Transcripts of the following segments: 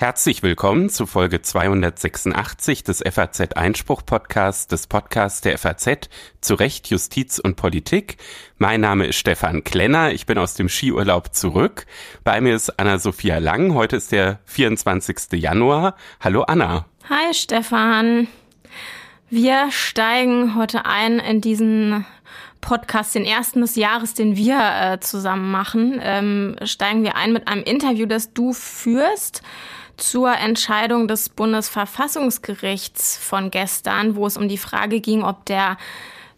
Herzlich willkommen zu Folge 286 des FAZ Einspruch Podcasts, des Podcasts der FAZ zu Recht, Justiz und Politik. Mein Name ist Stefan Klenner. Ich bin aus dem Skiurlaub zurück. Bei mir ist Anna-Sophia Lang. Heute ist der 24. Januar. Hallo Anna. Hi Stefan. Wir steigen heute ein in diesen Podcast, den ersten des Jahres, den wir äh, zusammen machen, ähm, steigen wir ein mit einem Interview, das du führst zur Entscheidung des Bundesverfassungsgerichts von gestern, wo es um die Frage ging, ob der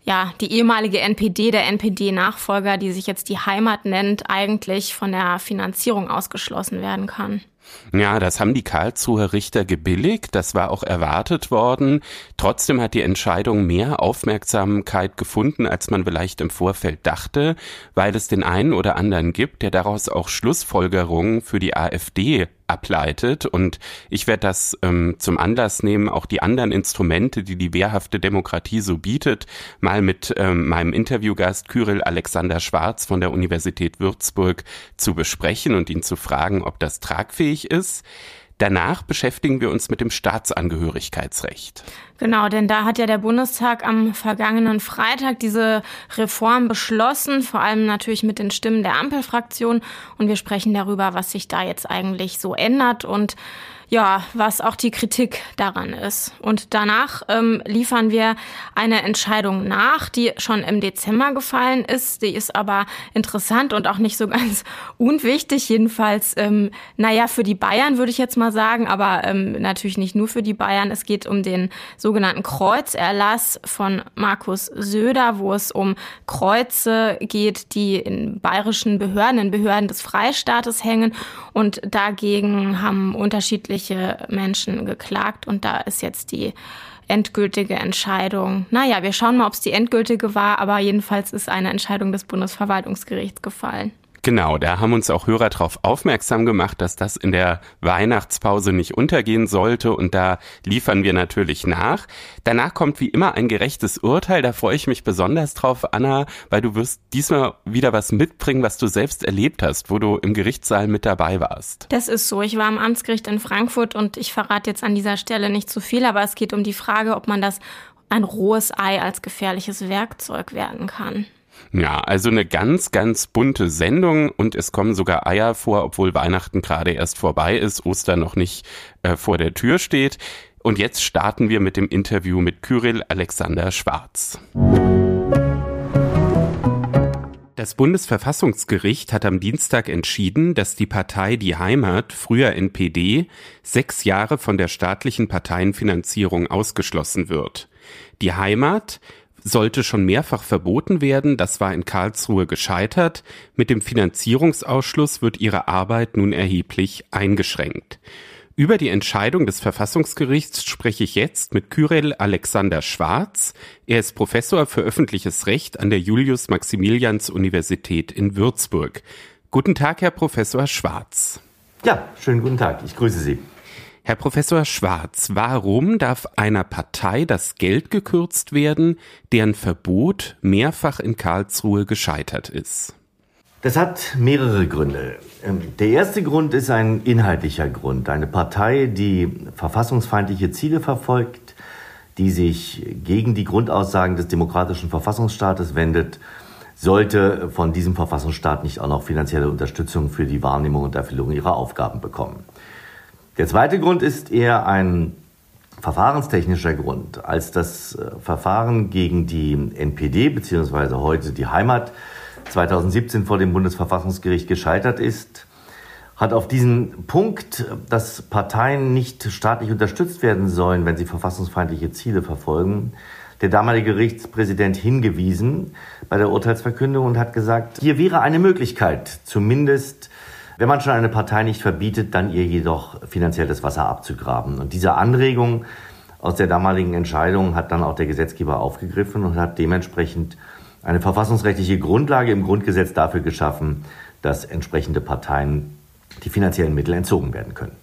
ja, die ehemalige NPD, der NPD-Nachfolger, die sich jetzt die Heimat nennt, eigentlich von der Finanzierung ausgeschlossen werden kann. Ja, das haben die Karlsruher Richter gebilligt, das war auch erwartet worden. Trotzdem hat die Entscheidung mehr Aufmerksamkeit gefunden, als man vielleicht im Vorfeld dachte, weil es den einen oder anderen gibt, der daraus auch Schlussfolgerungen für die AfD ableitet. Und ich werde das ähm, zum Anlass nehmen, auch die anderen Instrumente, die die wehrhafte Demokratie so bietet, mal mit ähm, meinem Interviewgast Kyrill Alexander Schwarz von der Universität Würzburg zu besprechen und ihn zu fragen, ob das tragfähig ist. Danach beschäftigen wir uns mit dem Staatsangehörigkeitsrecht. Genau, denn da hat ja der Bundestag am vergangenen Freitag diese Reform beschlossen, vor allem natürlich mit den Stimmen der Ampelfraktion. Und wir sprechen darüber, was sich da jetzt eigentlich so ändert und ja, was auch die Kritik daran ist. Und danach ähm, liefern wir eine Entscheidung nach, die schon im Dezember gefallen ist. Die ist aber interessant und auch nicht so ganz unwichtig. Jedenfalls, ähm, naja, für die Bayern würde ich jetzt mal sagen, aber ähm, natürlich nicht nur für die Bayern. Es geht um den sogenannten Kreuzerlass von Markus Söder, wo es um Kreuze geht, die in bayerischen Behörden, in Behörden des Freistaates hängen. Und dagegen haben unterschiedliche etliche Menschen geklagt und da ist jetzt die endgültige Entscheidung. Naja, wir schauen mal, ob es die endgültige war, aber jedenfalls ist eine Entscheidung des Bundesverwaltungsgerichts gefallen. Genau, da haben uns auch Hörer darauf aufmerksam gemacht, dass das in der Weihnachtspause nicht untergehen sollte und da liefern wir natürlich nach. Danach kommt wie immer ein gerechtes Urteil, da freue ich mich besonders drauf, Anna, weil du wirst diesmal wieder was mitbringen, was du selbst erlebt hast, wo du im Gerichtssaal mit dabei warst. Das ist so, ich war am Amtsgericht in Frankfurt und ich verrate jetzt an dieser Stelle nicht zu viel, aber es geht um die Frage, ob man das ein rohes Ei als gefährliches Werkzeug werden kann. Ja, also eine ganz, ganz bunte Sendung und es kommen sogar Eier vor, obwohl Weihnachten gerade erst vorbei ist, Ostern noch nicht äh, vor der Tür steht. Und jetzt starten wir mit dem Interview mit Kyrill Alexander Schwarz. Das Bundesverfassungsgericht hat am Dienstag entschieden, dass die Partei Die Heimat, früher NPD, sechs Jahre von der staatlichen Parteienfinanzierung ausgeschlossen wird. Die Heimat sollte schon mehrfach verboten werden, das war in Karlsruhe gescheitert, mit dem Finanzierungsausschluss wird ihre Arbeit nun erheblich eingeschränkt. Über die Entscheidung des Verfassungsgerichts spreche ich jetzt mit Kyrill Alexander Schwarz. Er ist Professor für öffentliches Recht an der Julius-Maximilians-Universität in Würzburg. Guten Tag, Herr Professor Schwarz. Ja, schönen guten Tag. Ich grüße Sie. Herr Professor Schwarz, warum darf einer Partei das Geld gekürzt werden, deren Verbot mehrfach in Karlsruhe gescheitert ist? Das hat mehrere Gründe. Ähm, der erste Grund ist ein inhaltlicher Grund. Eine Partei, die verfassungsfeindliche Ziele verfolgt, die sich gegen die Grundaussagen des demokratischen Verfassungsstaates wendet, sollte von diesem Verfassungsstaat nicht auch noch finanzielle Unterstützung für die Wahrnehmung und Erfüllung ihrer Aufgaben bekommen. Der zweite Grund ist eher ein verfahrenstechnischer Grund. Als das äh, Verfahren gegen die NPD beziehungsweise heute die Heimat 2017 vor dem Bundesverfassungsgericht gescheitert ist, hat auf diesen Punkt, dass Parteien nicht staatlich unterstützt werden sollen, wenn sie verfassungsfeindliche Ziele verfolgen, der damalige Gerichtspräsident hingewiesen bei der Urteilsverkündung und hat gesagt, hier wäre eine Möglichkeit, zumindest wenn man schon eine Partei nicht verbietet, dann ihr jedoch finanziell das Wasser abzugraben. Und diese Anregung aus der damaligen Entscheidung hat dann auch der Gesetzgeber aufgegriffen und hat dementsprechend eine verfassungsrechtliche Grundlage im Grundgesetz dafür geschaffen, dass entsprechende Parteien die finanziellen Mittel entzogen werden können.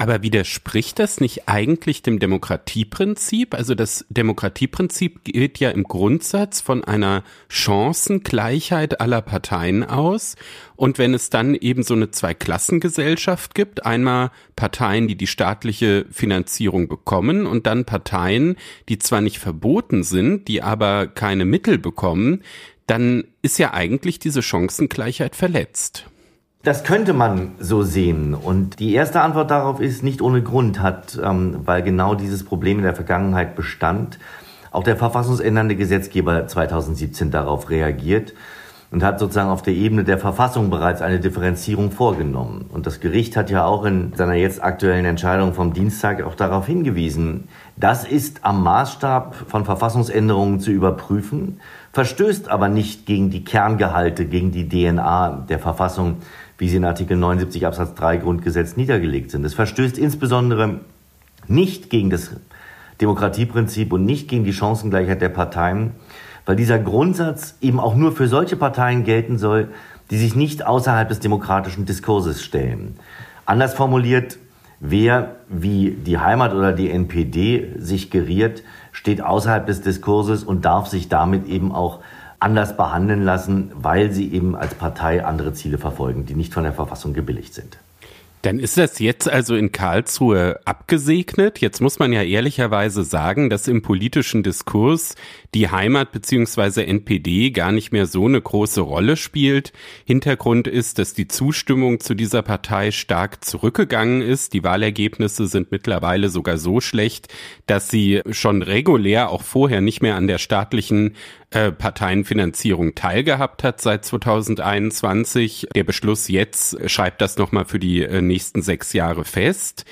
Aber widerspricht das nicht eigentlich dem Demokratieprinzip? Also das Demokratieprinzip geht ja im Grundsatz von einer Chancengleichheit aller Parteien aus. Und wenn es dann eben so eine Zweiklassengesellschaft gibt, einmal Parteien, die die staatliche Finanzierung bekommen und dann Parteien, die zwar nicht verboten sind, die aber keine Mittel bekommen, dann ist ja eigentlich diese Chancengleichheit verletzt. Das könnte man so sehen. Und die erste Antwort darauf ist, nicht ohne Grund hat, ähm, weil genau dieses Problem in der Vergangenheit bestand, auch der verfassungsändernde Gesetzgeber 2017 darauf reagiert und hat sozusagen auf der Ebene der Verfassung bereits eine Differenzierung vorgenommen. Und das Gericht hat ja auch in seiner jetzt aktuellen Entscheidung vom Dienstag auch darauf hingewiesen, das ist am Maßstab von Verfassungsänderungen zu überprüfen, verstößt aber nicht gegen die Kerngehalte, gegen die DNA der Verfassung, wie sie in Artikel 79 Absatz 3 Grundgesetz niedergelegt sind. Es verstößt insbesondere nicht gegen das Demokratieprinzip und nicht gegen die Chancengleichheit der Parteien, weil dieser Grundsatz eben auch nur für solche Parteien gelten soll, die sich nicht außerhalb des demokratischen Diskurses stellen. Anders formuliert, wer wie die Heimat oder die NPD sich geriert, steht außerhalb des Diskurses und darf sich damit eben auch anders behandeln lassen, weil sie eben als Partei andere Ziele verfolgen, die nicht von der Verfassung gebilligt sind. Dann ist das jetzt also in Karlsruhe abgesegnet. Jetzt muss man ja ehrlicherweise sagen, dass im politischen Diskurs die Heimat bzw. NPD gar nicht mehr so eine große Rolle spielt. Hintergrund ist, dass die Zustimmung zu dieser Partei stark zurückgegangen ist. Die Wahlergebnisse sind mittlerweile sogar so schlecht, dass sie schon regulär auch vorher nicht mehr an der staatlichen äh, Parteienfinanzierung teilgehabt hat seit 2021. Der Beschluss jetzt schreibt das nochmal für die äh, nächsten sechs Jahre fest.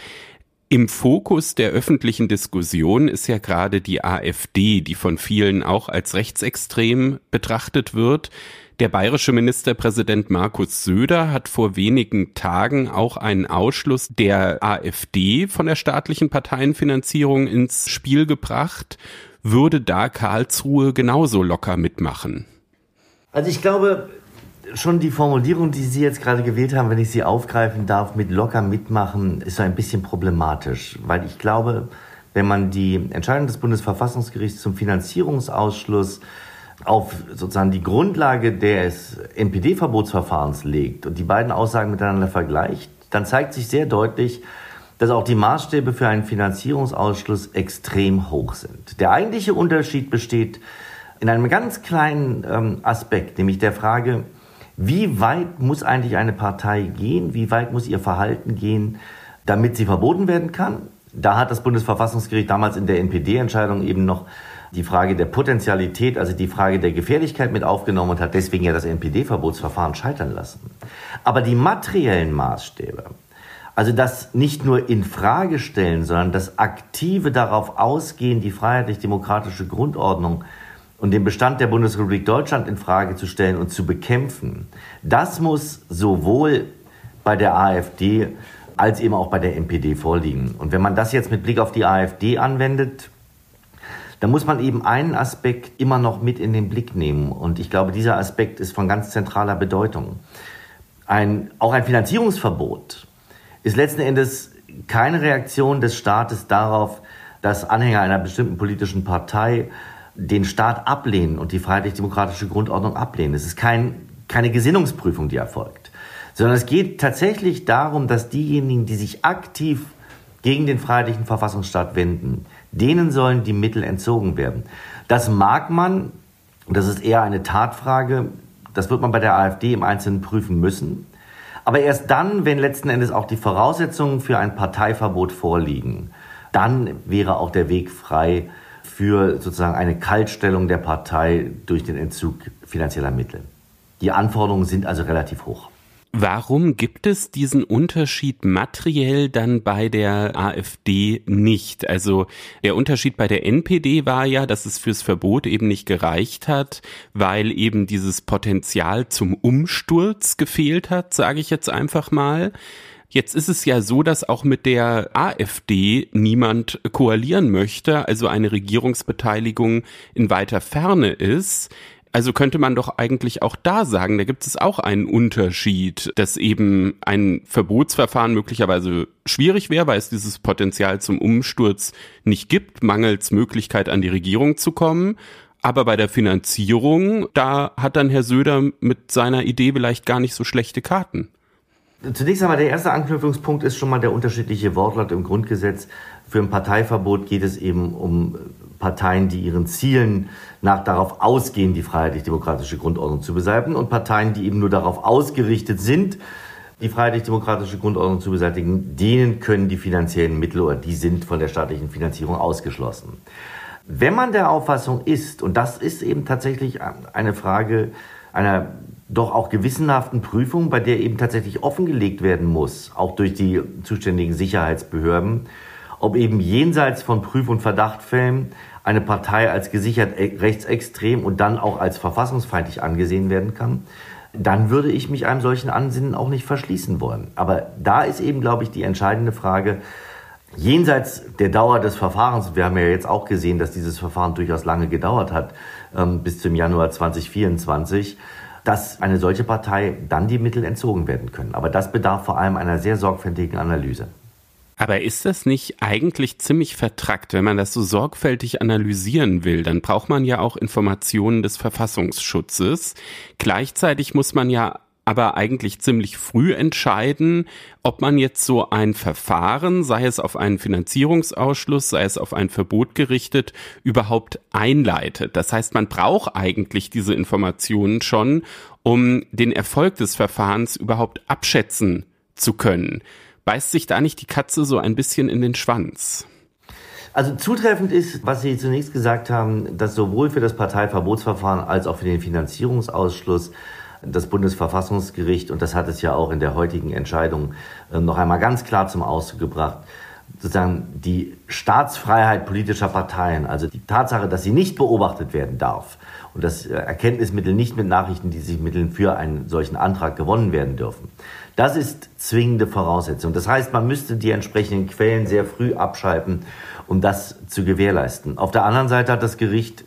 Im Fokus der öffentlichen Diskussion ist ja gerade die AfD, die von vielen auch als rechtsextrem betrachtet wird. Der bayerische Ministerpräsident Markus Söder hat vor wenigen Tagen auch einen Ausschluss der AfD von der staatlichen Parteienfinanzierung ins Spiel gebracht. Würde da Karlsruhe genauso locker mitmachen? Also ich glaube, schon die Formulierung, die Sie jetzt gerade gewählt haben, wenn ich sie aufgreifen darf, mit locker mitmachen, ist so ein bisschen problematisch, weil ich glaube, wenn man die Entscheidung des Bundesverfassungsgerichts zum Finanzierungsausschluss auf sozusagen die Grundlage des NPD-Verbotsverfahrens legt und die beiden Aussagen miteinander vergleicht, dann zeigt sich sehr deutlich, dass auch die Maßstäbe für einen Finanzierungsausschluss extrem hoch sind. Der eigentliche Unterschied besteht in einem ganz kleinen ähm, Aspekt, nämlich der Frage, wie weit muss eigentlich eine Partei gehen? Wie weit muss ihr Verhalten gehen, damit sie verboten werden kann? Da hat das Bundesverfassungsgericht damals in der NPD-Entscheidung eben noch die Frage der Potentialität, also die Frage der Gefährlichkeit mit aufgenommen und hat deswegen ja das NPD-Verbotsverfahren scheitern lassen. Aber die materiellen Maßstäbe, also das nicht nur in Frage stellen, sondern das aktive darauf ausgehen, die freiheitlich-demokratische Grundordnung und den Bestand der Bundesrepublik Deutschland in Frage zu stellen und zu bekämpfen, das muss sowohl bei der AfD als eben auch bei der NPD vorliegen. Und wenn man das jetzt mit Blick auf die AfD anwendet, dann muss man eben einen Aspekt immer noch mit in den Blick nehmen. Und ich glaube, dieser Aspekt ist von ganz zentraler Bedeutung. Ein, auch ein Finanzierungsverbot ist letzten Endes keine Reaktion des Staates darauf, dass Anhänger einer bestimmten politischen Partei den Staat ablehnen und die freiheitlich-demokratische Grundordnung ablehnen. Es ist kein, keine Gesinnungsprüfung, die erfolgt, sondern es geht tatsächlich darum, dass diejenigen, die sich aktiv gegen den freiheitlichen Verfassungsstaat wenden, denen sollen die Mittel entzogen werden. Das mag man, das ist eher eine Tatfrage, das wird man bei der AfD im Einzelnen prüfen müssen. Aber erst dann, wenn letzten Endes auch die Voraussetzungen für ein Parteiverbot vorliegen, dann wäre auch der Weg frei, für sozusagen eine Kaltstellung der Partei durch den Entzug finanzieller Mittel. Die Anforderungen sind also relativ hoch. Warum gibt es diesen Unterschied materiell dann bei der AfD nicht? Also der Unterschied bei der NPD war ja, dass es fürs Verbot eben nicht gereicht hat, weil eben dieses Potenzial zum Umsturz gefehlt hat, sage ich jetzt einfach mal. Jetzt ist es ja so, dass auch mit der AfD niemand koalieren möchte, also eine Regierungsbeteiligung in weiter Ferne ist. Also könnte man doch eigentlich auch da sagen, da gibt es auch einen Unterschied, dass eben ein Verbotsverfahren möglicherweise schwierig wäre, weil es dieses Potenzial zum Umsturz nicht gibt, mangels Möglichkeit an die Regierung zu kommen. Aber bei der Finanzierung, da hat dann Herr Söder mit seiner Idee vielleicht gar nicht so schlechte Karten. Zunächst einmal der erste Anknüpfungspunkt ist schon mal der unterschiedliche Wortlaut im Grundgesetz. Für ein Parteiverbot geht es eben um Parteien, die ihren Zielen nach darauf ausgehen, die freiheitlich-demokratische Grundordnung zu beseitigen und Parteien, die eben nur darauf ausgerichtet sind, die freiheitlich-demokratische Grundordnung zu beseitigen, denen können die finanziellen Mittel oder die sind von der staatlichen Finanzierung ausgeschlossen. Wenn man der Auffassung ist, und das ist eben tatsächlich eine Frage einer doch auch gewissenhaften Prüfung, bei der eben tatsächlich offengelegt werden muss, auch durch die zuständigen Sicherheitsbehörden, ob eben jenseits von Prüf- und Verdachtfällen eine Partei als gesichert e-, rechtsextrem und dann auch als verfassungsfeindlich angesehen werden kann, dann würde ich mich einem solchen Ansinnen auch nicht verschließen wollen. Aber da ist eben, glaube ich, die entscheidende Frage, jenseits der Dauer des Verfahrens, wir haben ja jetzt auch gesehen, dass dieses Verfahren durchaus lange gedauert hat, ähm, bis zum Januar 2024, dass eine solche Partei dann die Mittel entzogen werden können. Aber das bedarf vor allem einer sehr sorgfältigen Analyse. Aber ist das nicht eigentlich ziemlich vertrackt, wenn man das so sorgfältig analysieren will? Dann braucht man ja auch Informationen des Verfassungsschutzes. Gleichzeitig muss man ja aber eigentlich ziemlich früh entscheiden, ob man jetzt so ein Verfahren, sei es auf einen Finanzierungsausschluss, sei es auf ein Verbot gerichtet, überhaupt einleitet. Das heißt, man braucht eigentlich diese Informationen schon, um den Erfolg des Verfahrens überhaupt abschätzen zu können. Beißt sich da nicht die Katze so ein bisschen in den Schwanz? Also zutreffend ist, was Sie zunächst gesagt haben, dass sowohl für das Parteiverbotsverfahren als auch für den Finanzierungsausschluss das Bundesverfassungsgericht, und das hat es ja auch in der heutigen Entscheidung äh, noch einmal ganz klar zum Ausdruck gebracht, sozusagen die Staatsfreiheit politischer Parteien, also die Tatsache, dass sie nicht beobachtet werden darf und dass äh, Erkenntnismittel nicht mit Nachrichten, die sich Mitteln für einen solchen Antrag gewonnen werden dürfen. Das ist zwingende Voraussetzung. Das heißt, man müsste die entsprechenden Quellen sehr früh abschalten, um das zu gewährleisten. Auf der anderen Seite hat das Gericht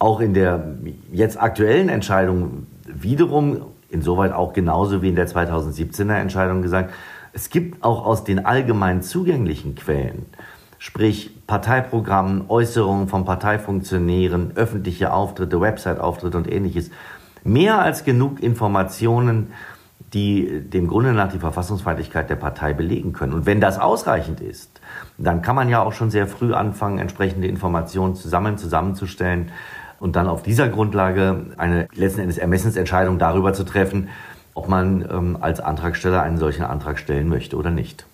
auch in der jetzt aktuellen Entscheidung wiederum insoweit auch genauso wie in der 2017er Entscheidung gesagt, es gibt auch aus den allgemein zugänglichen Quellen, sprich Parteiprogrammen, Äußerungen von Parteifunktionären, öffentliche Auftritte, Website-Auftritte und ähnliches, mehr als genug Informationen, die dem Grunde nach die Verfassungsfeindlichkeit der Partei belegen können. Und wenn das ausreichend ist, dann kann man ja auch schon sehr früh anfangen, entsprechende Informationen zusammen zusammenzustellen und dann auf dieser Grundlage eine letzten Endes Ermessensentscheidung darüber zu treffen, ob man ähm, als Antragsteller einen solchen Antrag stellen möchte oder nicht.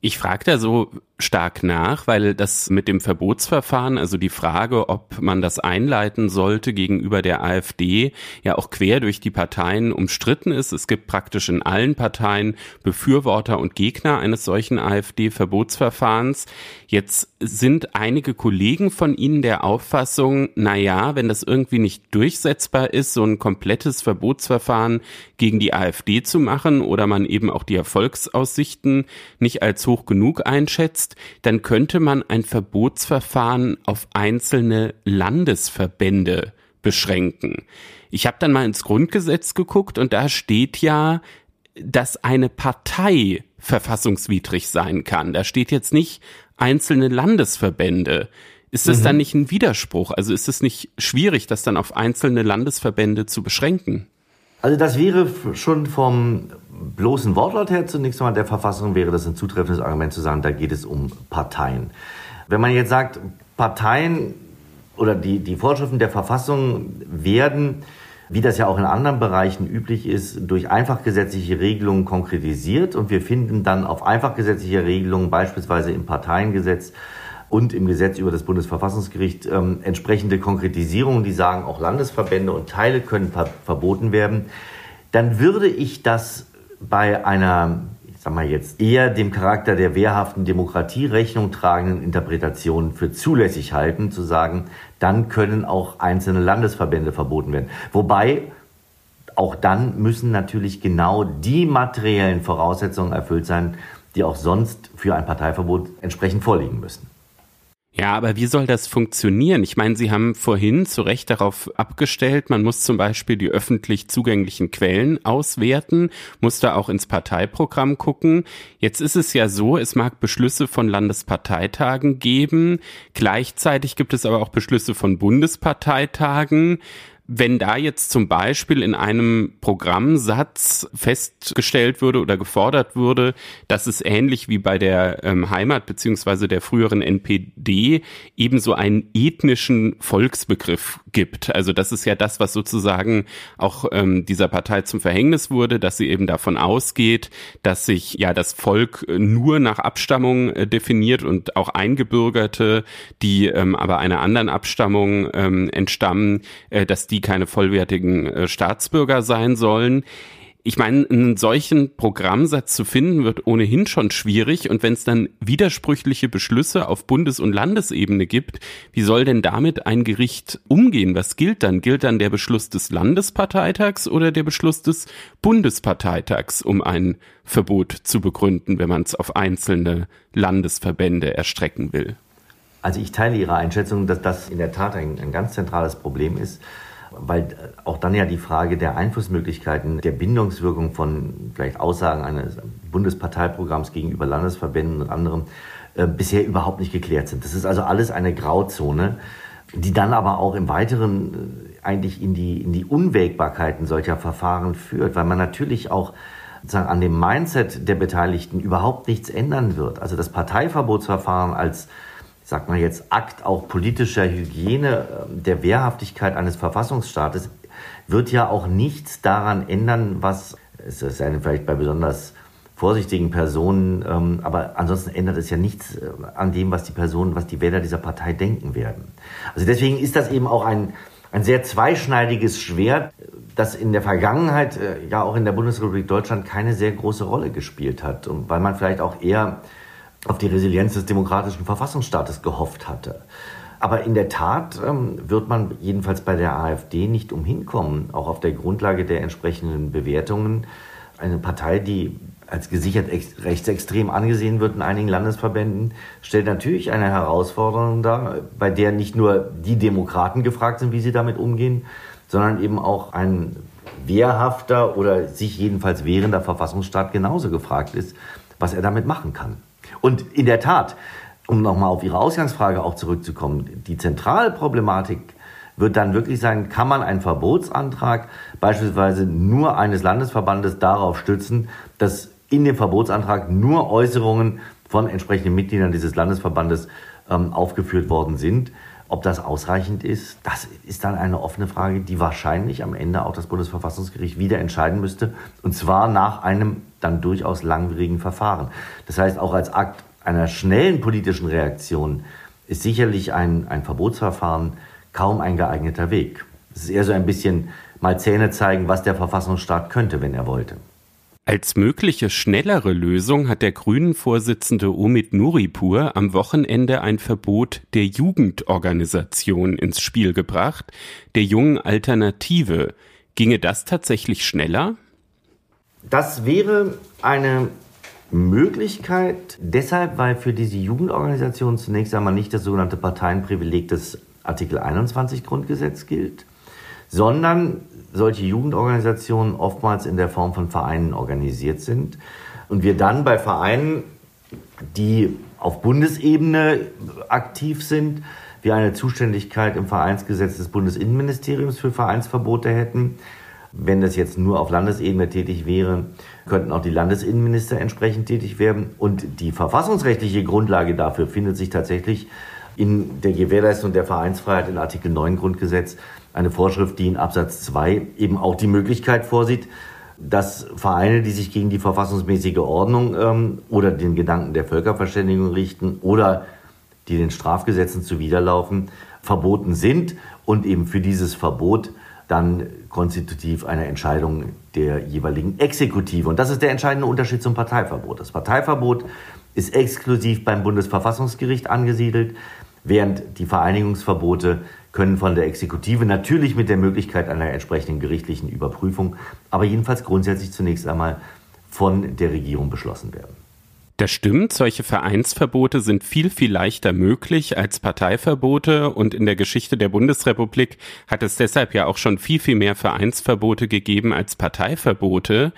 Ich frage da so stark nach, weil das mit dem Verbotsverfahren, also die Frage, ob man das einleiten sollte gegenüber der AfD, ja auch quer durch die Parteien umstritten ist. Es gibt praktisch in allen Parteien Befürworter und Gegner eines solchen AfD-Verbotsverfahrens. Jetzt sind einige Kollegen von Ihnen der Auffassung, na ja, wenn das irgendwie nicht durchsetzbar ist, so ein komplettes Verbotsverfahren gegen die AfD zu machen oder man eben auch die Erfolgsaussichten nicht als hoch genug einschätzt, dann könnte man ein Verbotsverfahren auf einzelne Landesverbände beschränken. Ich habe dann mal ins Grundgesetz geguckt und da steht ja, dass eine Partei verfassungswidrig sein kann. Da steht jetzt nicht einzelne Landesverbände. Ist das mhm. dann nicht ein Widerspruch? Also ist es nicht schwierig, das dann auf einzelne Landesverbände zu beschränken? Also das wäre schon vom bloßen Wortlaut her zunächst einmal der Verfassung wäre das ein zutreffendes Argument zu sagen, da geht es um Parteien. Wenn man jetzt sagt, Parteien oder die, die Vorschriften der Verfassung werden, wie das ja auch in anderen Bereichen üblich ist, durch einfach gesetzliche Regelungen konkretisiert und wir finden dann auf einfach gesetzliche Regelungen, beispielsweise im Parteiengesetz, und im Gesetz über das Bundesverfassungsgericht ähm, entsprechende Konkretisierungen, die sagen, auch Landesverbände und Teile können ver verboten werden, dann würde ich das bei einer, ich sag mal jetzt, eher dem Charakter der wehrhaften Demokratie Rechnung tragenden Interpretation für zulässig halten, zu sagen, dann können auch einzelne Landesverbände verboten werden. Wobei auch dann müssen natürlich genau die materiellen Voraussetzungen erfüllt sein, die auch sonst für ein Parteiverbot entsprechend vorliegen müssen. Ja, aber wie soll das funktionieren? Ich meine, Sie haben vorhin zu Recht darauf abgestellt, man muss zum Beispiel die öffentlich zugänglichen Quellen auswerten, muss da auch ins Parteiprogramm gucken. Jetzt ist es ja so, es mag Beschlüsse von Landesparteitagen geben, gleichzeitig gibt es aber auch Beschlüsse von Bundesparteitagen. Wenn da jetzt zum Beispiel in einem Programmsatz festgestellt würde oder gefordert würde, dass es ähnlich wie bei der ähm, Heimat beziehungsweise der früheren NPD ebenso einen ethnischen Volksbegriff gibt. Also das ist ja das, was sozusagen auch ähm, dieser Partei zum Verhängnis wurde, dass sie eben davon ausgeht, dass sich ja das Volk nur nach Abstammung äh, definiert und auch Eingebürgerte, die ähm, aber einer anderen Abstammung ähm, entstammen, äh, dass die keine vollwertigen äh, Staatsbürger sein sollen. Ich meine, einen solchen Programmsatz zu finden, wird ohnehin schon schwierig. Und wenn es dann widersprüchliche Beschlüsse auf Bundes- und Landesebene gibt, wie soll denn damit ein Gericht umgehen? Was gilt dann? Gilt dann der Beschluss des Landesparteitags oder der Beschluss des Bundesparteitags, um ein Verbot zu begründen, wenn man es auf einzelne Landesverbände erstrecken will? Also ich teile Ihre Einschätzung, dass das in der Tat ein, ein ganz zentrales Problem ist weil auch dann ja die Frage der Einflussmöglichkeiten, der Bindungswirkung von vielleicht Aussagen eines Bundesparteiprogramms gegenüber Landesverbänden und anderen äh, bisher überhaupt nicht geklärt sind. Das ist also alles eine Grauzone, die dann aber auch im Weiteren äh, eigentlich in die, in die Unwägbarkeiten solcher Verfahren führt, weil man natürlich auch sozusagen an dem Mindset der Beteiligten überhaupt nichts ändern wird. Also das Parteiverbotsverfahren als sagt man jetzt, Akt auch politischer Hygiene ähm, der Wehrhaftigkeit eines Verfassungsstaates wird ja auch nichts daran ändern, was, es sei vielleicht bei besonders vorsichtigen Personen, ähm, aber ansonsten ändert es ja nichts äh, an dem, was die Personen, was die Wähler dieser Partei denken werden. Also deswegen ist das eben auch ein, ein sehr zweischneidiges Schwert, das in der Vergangenheit, äh, ja auch in der Bundesrepublik Deutschland keine sehr große Rolle gespielt hat. Und weil man vielleicht auch eher auf die Resilienz des demokratischen Verfassungsstaates gehofft hatte. Aber in der Tat ähm, wird man jedenfalls bei der AfD nicht umhinkommen, auch auf der Grundlage der entsprechenden Bewertungen. Eine Partei, die als gesichert rechtsextrem angesehen wird in einigen Landesverbänden, stellt natürlich eine Herausforderung dar, bei der nicht nur die Demokraten gefragt sind, wie sie damit umgehen, sondern eben auch ein wehrhafter oder sich jedenfalls wehrender Verfassungsstaat genauso gefragt ist, was er damit machen kann. Und in der Tat, um nochmal auf Ihre Ausgangsfrage auch zurückzukommen, die Zentralproblematik wird dann wirklich sein, kann man einen Verbotsantrag beispielsweise nur eines Landesverbandes darauf stützen, dass in dem Verbotsantrag nur Äußerungen von entsprechenden Mitgliedern dieses Landesverbandes ähm, aufgeführt worden sind. Ob das ausreichend ist, das ist dann eine offene Frage, die wahrscheinlich am Ende auch das Bundesverfassungsgericht wieder entscheiden müsste. Und zwar nach einem dann durchaus langwierigen Verfahren. Das heißt, auch als Akt einer schnellen politischen Reaktion ist sicherlich ein, ein Verbotsverfahren kaum ein geeigneter Weg. Es ist eher so ein bisschen mal Zähne zeigen, was der Verfassungsstaat könnte, wenn er wollte. Als mögliche schnellere Lösung hat der Grünen-Vorsitzende Omid Nuripur am Wochenende ein Verbot der Jugendorganisation ins Spiel gebracht, der jungen Alternative. Ginge das tatsächlich schneller? Das wäre eine Möglichkeit, deshalb, weil für diese Jugendorganisation zunächst einmal nicht das sogenannte Parteienprivileg des Artikel 21 Grundgesetz gilt, sondern solche Jugendorganisationen oftmals in der Form von Vereinen organisiert sind und wir dann bei Vereinen, die auf Bundesebene aktiv sind, wir eine Zuständigkeit im Vereinsgesetz des Bundesinnenministeriums für Vereinsverbote hätten wenn das jetzt nur auf Landesebene tätig wäre, könnten auch die Landesinnenminister entsprechend tätig werden. Und die verfassungsrechtliche Grundlage dafür findet sich tatsächlich in der Gewährleistung der Vereinsfreiheit in Artikel 9 Grundgesetz. Eine Vorschrift, die in Absatz 2 eben auch die Möglichkeit vorsieht, dass Vereine, die sich gegen die verfassungsmäßige Ordnung ähm, oder den Gedanken der Völkerverständigung richten oder die den Strafgesetzen zuwiderlaufen, verboten sind und eben für dieses Verbot dann konstitutiv einer Entscheidung der jeweiligen Exekutive. Und das ist der entscheidende Unterschied zum Parteiverbot. Das Parteiverbot ist exklusiv beim Bundesverfassungsgericht angesiedelt, während die Vereinigungsverbote können von der Exekutive natürlich mit der Möglichkeit einer entsprechenden gerichtlichen Überprüfung, aber jedenfalls grundsätzlich zunächst einmal von der Regierung beschlossen werden. Das stimmt, solche Vereinsverbote sind viel, viel leichter möglich als Parteiverbote und in der Geschichte der Bundesrepublik hat es deshalb ja auch schon viel, viel mehr Vereinsverbote gegeben als Parteiverbote.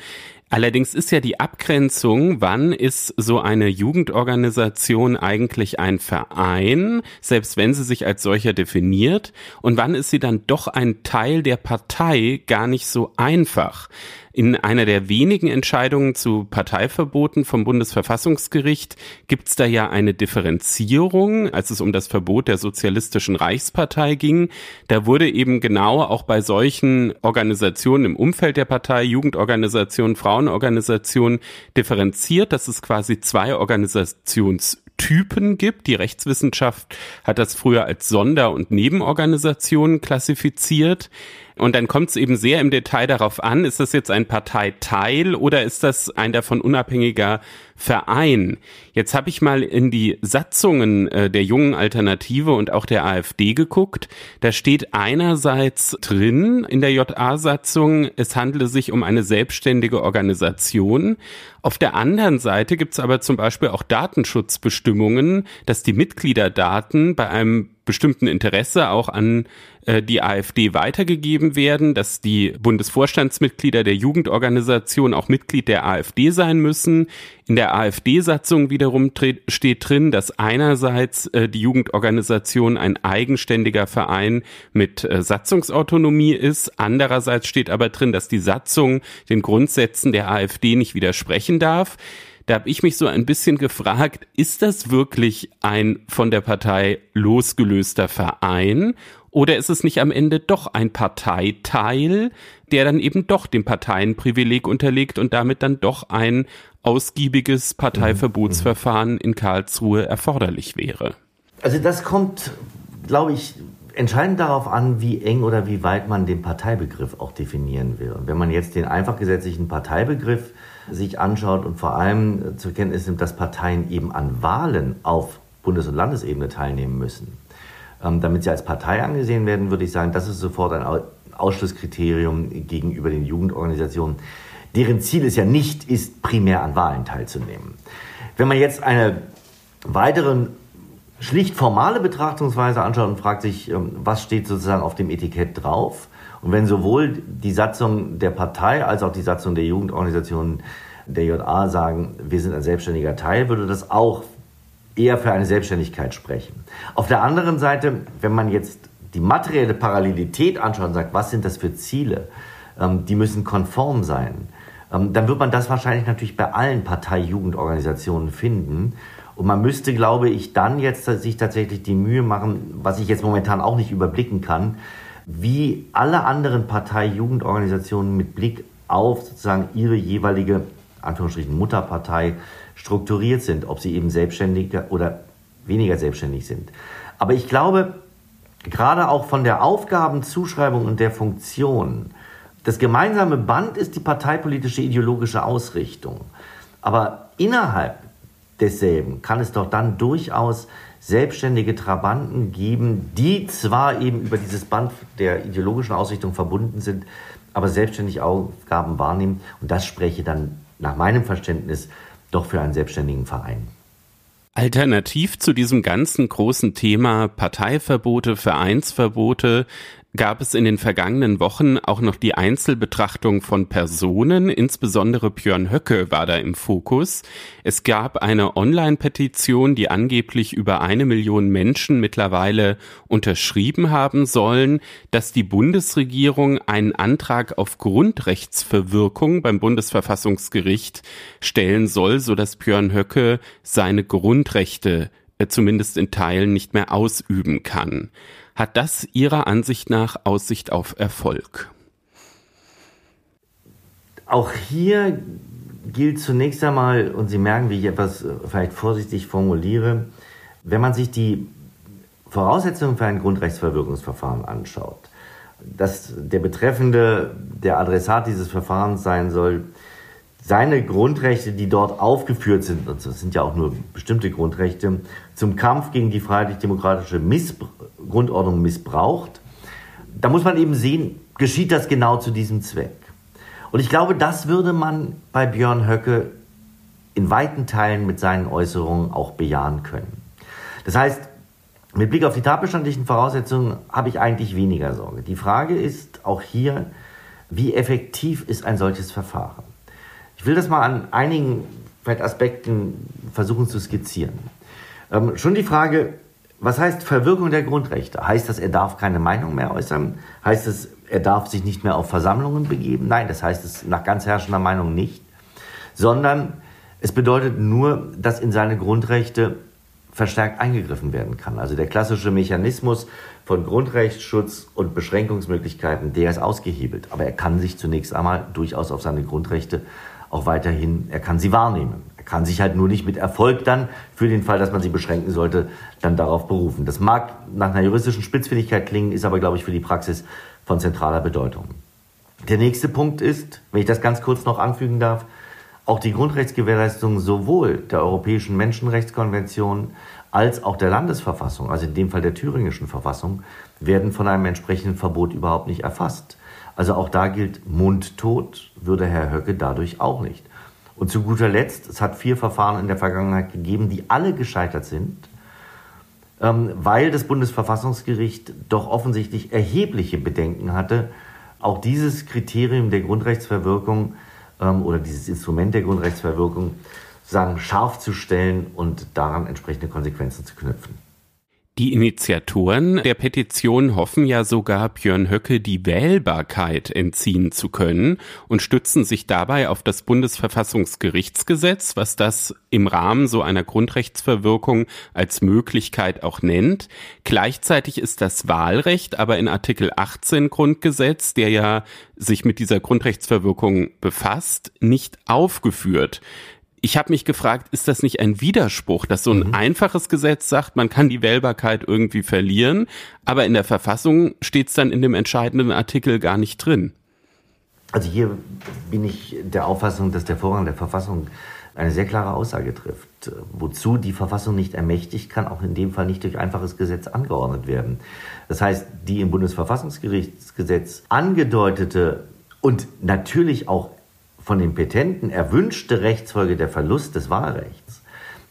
Allerdings ist ja die Abgrenzung, wann ist so eine Jugendorganisation eigentlich ein Verein, selbst wenn sie sich als solcher definiert, und wann ist sie dann doch ein Teil der Partei, gar nicht so einfach. In einer der wenigen Entscheidungen zu Parteiverboten vom Bundesverfassungsgericht gibt es da ja eine Differenzierung, als es um das Verbot der Sozialistischen Reichspartei ging. Da wurde eben genau auch bei solchen Organisationen im Umfeld der Partei, Jugendorganisationen, Frauenorganisationen differenziert, dass es quasi zwei Organisations Typen gibt. Die Rechtswissenschaft hat das früher als Sonder- und Nebenorganisationen klassifiziert. Und dann kommt es eben sehr im Detail darauf an, ist das jetzt ein Parteiteil oder ist das ein davon unabhängiger Verein? Jetzt habe ich mal in die Satzungen äh, der jungen Alternative und auch der AfD geguckt. Da steht einerseits drin in der JA-Satzung, es handele sich um eine selbstständige Organisation. Auf der anderen Seite gibt es aber zum Beispiel auch Datenschutzbestimmungen, dass die Mitgliederdaten bei einem bestimmten Interesse auch an äh, die AfD weitergegeben werden, dass die Bundesvorstandsmitglieder der Jugendorganisation auch Mitglied der AfD sein müssen. In der AfD-Satzung wiederum steht drin, dass einerseits äh, die Jugendorganisation ein eigenständiger Verein mit äh, Satzungsautonomie ist, andererseits steht aber drin, dass die Satzung den Grundsätzen der AfD nicht widersprechen darf. Da habe ich mich so ein bisschen gefragt, ist das wirklich ein von der Partei losgelöster Verein oder ist es nicht am Ende doch ein Parteiteil, der dann eben doch dem Parteienprivileg unterliegt und damit dann doch ein ausgiebiges Parteiverbotsverfahren in Karlsruhe erforderlich wäre? Also das kommt, glaube ich, entscheidend darauf an, wie eng oder wie weit man den Parteibegriff auch definieren will. Und wenn man jetzt den einfach gesetzlichen Parteibegriff sich anschaut und vor allem zur Kenntnis nimmt, dass Parteien eben an Wahlen auf Bundes- und Landesebene teilnehmen müssen, damit sie als Partei angesehen werden, würde ich sagen, das ist sofort ein Ausschlusskriterium gegenüber den Jugendorganisationen, deren Ziel es ja nicht ist, primär an Wahlen teilzunehmen. Wenn man jetzt eine weitere schlicht formale Betrachtungsweise anschaut und fragt sich, ähm, was steht sozusagen auf dem Etikett drauf, und wenn sowohl die Satzung der Partei als auch die Satzung der Jugendorganisation der JA sagen, wir sind ein selbstständiger Teil, würde das auch eher für eine Selbstständigkeit sprechen. Auf der anderen Seite, wenn man jetzt die materielle Parallelität anschaut und sagt, was sind das für Ziele, ähm, die müssen konform sein, ähm, dann wird man das wahrscheinlich natürlich bei allen Partei-Jugendorganisationen finden. Und man müsste, glaube ich, dann jetzt sich tatsächlich die Mühe machen, was ich jetzt momentan auch nicht überblicken kann, wie alle anderen Partei-Jugendorganisationen mit Blick auf sozusagen ihre jeweilige Anführungsstrichen Mutterpartei strukturiert sind, ob sie eben selbstständiger oder weniger selbstständig sind. Aber ich glaube, gerade auch von der Aufgabenzuschreibung und der Funktion, das gemeinsame Band ist die parteipolitische ideologische Ausrichtung. Aber innerhalb desselben kann es doch dann durchaus selbstständige Trabanten geben, die zwar eben über dieses Band der ideologischen Ausrichtung verbunden sind, aber selbstständig Aufgaben wahrnehmen. Und das spreche dann nach meinem Verständnis doch für einen selbstständigen Verein. Alternativ zu diesem ganzen großen Thema Parteiverbote, Vereinsverbote gab es in den vergangenen Wochen auch noch die Einzelbetrachtung von Personen, insbesondere Björn Höcke war da im Fokus. Es gab eine Online-Petition, die angeblich über eine Million Menschen mittlerweile unterschrieben haben sollen, dass die Bundesregierung einen Antrag auf Grundrechtsverwirkung beim Bundesverfassungsgericht stellen soll, so dass Björn Höcke seine Grundrechte äh, zumindest in Teilen nicht mehr ausüben kann. Hat das Ihrer Ansicht nach Aussicht auf Erfolg? Auch hier gilt zunächst einmal, und Sie merken, wie ich etwas äh, vielleicht vorsichtig formuliere, wenn man sich die Voraussetzungen für ein Grundrechtsverwirkungsverfahren anschaut, dass der Betreffende der Adressat dieses Verfahrens sein soll, seine Grundrechte, die dort aufgeführt sind, und das sind ja auch nur bestimmte Grundrechte, zum Kampf gegen die freiheitlich-demokratische Missbr Grundordnung missbraucht, da muss man eben sehen, geschieht das genau zu diesem Zweck. Und ich glaube, das würde man bei Björn Höcke in weiten Teilen mit seinen Äußerungen auch bejahen können. Das heißt, mit Blick auf die tatbestandlichen Voraussetzungen habe ich eigentlich weniger Sorge. Die Frage ist auch hier, wie effektiv ist ein solches Verfahren? Ich will das mal an einigen Aspekten versuchen zu skizzieren. Ähm, schon die Frage, was heißt Verwirkung der Grundrechte? Heißt das, er darf keine Meinung mehr äußern? Heißt es, er darf sich nicht mehr auf Versammlungen begeben? Nein, das heißt es nach ganz herrschender Meinung nicht, sondern es bedeutet nur, dass in seine Grundrechte verstärkt eingegriffen werden kann. Also der klassische Mechanismus von Grundrechtsschutz und Beschränkungsmöglichkeiten, der ist ausgehebelt. Aber er kann sich zunächst einmal durchaus auf seine Grundrechte auch weiterhin, er kann sie wahrnehmen. Er kann sich halt nur nicht mit Erfolg dann, für den Fall, dass man sie beschränken sollte, dann darauf berufen. Das mag nach einer juristischen Spitzfindigkeit klingen, ist aber, glaube ich, für die Praxis von zentraler Bedeutung. Der nächste Punkt ist, wenn ich das ganz kurz noch anfügen darf, auch die Grundrechtsgewährleistung sowohl der Europäischen Menschenrechtskonvention als auch der Landesverfassung, also in dem Fall der thüringischen Verfassung, werden von einem entsprechenden Verbot überhaupt nicht erfasst. Also auch da gilt mundtot, würde Herr Höcke dadurch auch nicht. Und zu guter Letzt, es hat vier Verfahren in der Vergangenheit gegeben, die alle gescheitert sind, ähm, weil das Bundesverfassungsgericht doch offensichtlich erhebliche Bedenken hatte, auch dieses Kriterium der Grundrechtsverwirkung ähm, oder dieses Instrument der Grundrechtsverwirkung sagen, scharf zu stellen und daran entsprechende Konsequenzen zu knüpfen. Die Initiatoren der Petition hoffen ja sogar, Björn Höcke die Wählbarkeit entziehen zu können und stützen sich dabei auf das Bundesverfassungsgerichtsgesetz, was das im Rahmen so einer Grundrechtsverwirkung als Möglichkeit auch nennt. Gleichzeitig ist das Wahlrecht aber in Artikel 18 Grundgesetz, der ja sich mit dieser Grundrechtsverwirkung befasst, nicht aufgeführt ich habe mich gefragt, ist das nicht ein Widerspruch, dass so ein mhm. einfaches Gesetz sagt, man kann die Wählbarkeit irgendwie verlieren, aber in der Verfassung steht es dann in dem entscheidenden Artikel gar nicht drin? Also hier bin ich der Auffassung, dass der Vorrang der Verfassung eine sehr klare Aussage trifft. Wozu die Verfassung nicht ermächtigt, kann auch in dem Fall nicht durch einfaches Gesetz angeordnet werden. Das heißt, die im Bundesverfassungsgerichtsgesetz angedeutete und natürlich auch von den Petenten erwünschte Rechtsfolge der Verlust des Wahlrechts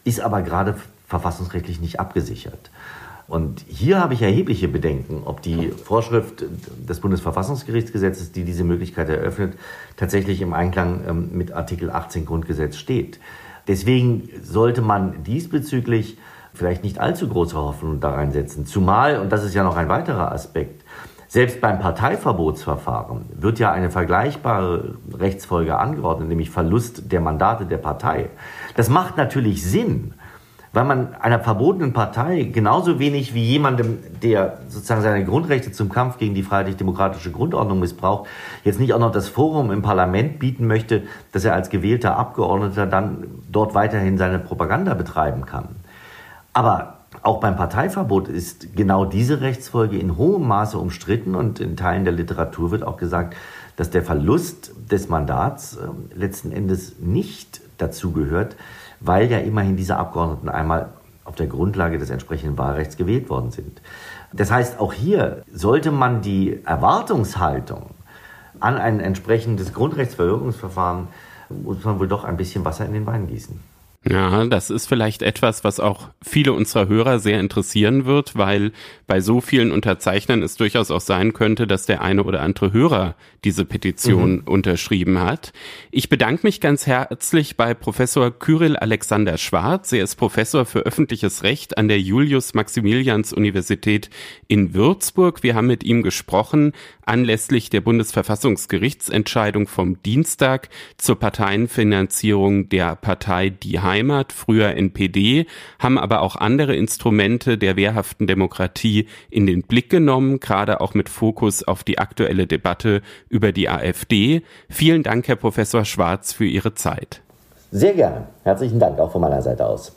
ist aber gerade verfassungsrechtlich nicht abgesichert. Und hier habe ich erhebliche Bedenken, ob die Vorschrift des Bundesverfassungsgerichtsgesetzes, die diese Möglichkeit eröffnet, tatsächlich im Einklang ähm, mit Artikel 18 Grundgesetz steht. Deswegen sollte man diesbezüglich vielleicht nicht allzu große Hoffnung da reinsetzen. Zumal, und das ist ja noch ein weiterer Aspekt, selbst beim Parteiverbotsverfahren wird ja eine vergleichbare Rechtsfolge angeordnet, nämlich Verlust der Mandate der Partei. Das macht natürlich Sinn, weil man einer verbotenen Partei genauso wenig wie jemandem, der sozusagen seine Grundrechte zum Kampf gegen die freiheitlich-demokratische Grundordnung missbraucht, jetzt nicht auch noch das Forum im Parlament bieten möchte, dass er als gewählter Abgeordneter dann dort weiterhin seine Propaganda betreiben kann. Aber auch beim Parteiverbot ist genau diese Rechtsfolge in hohem Maße umstritten und in Teilen der Literatur wird auch gesagt, dass der Verlust des Mandats äh, letzten Endes nicht dazu gehört, weil ja immerhin diese Abgeordneten einmal auf der Grundlage des entsprechenden Wahlrechts gewählt worden sind. Das heißt, auch hier sollte man die Erwartungshaltung an ein entsprechendes Grundrechtsverwirkungsverfahren, muss man wohl doch ein bisschen Wasser in den Wein gießen. Ja, das ist vielleicht etwas, was auch viele unserer Hörer sehr interessieren wird, weil bei so vielen Unterzeichnern es durchaus auch sein könnte, dass der eine oder andere Hörer diese Petition mhm. unterschrieben hat. Ich bedanke mich ganz herzlich bei Professor Kyrill Alexander Schwarz. Er ist Professor für öffentliches Recht an der Julius-Maximilians-Universität in Würzburg. Wir haben mit ihm gesprochen anlässlich der Bundesverfassungsgerichtsentscheidung vom Dienstag zur Parteienfinanzierung der Partei Die Heimat, früher NPD, haben aber auch andere Instrumente der wehrhaften Demokratie in den Blick genommen, gerade auch mit Fokus auf die aktuelle Debatte über die AfD. Vielen Dank, Herr Professor Schwarz, für Ihre Zeit. Sehr gerne. Herzlichen Dank auch von meiner Seite aus.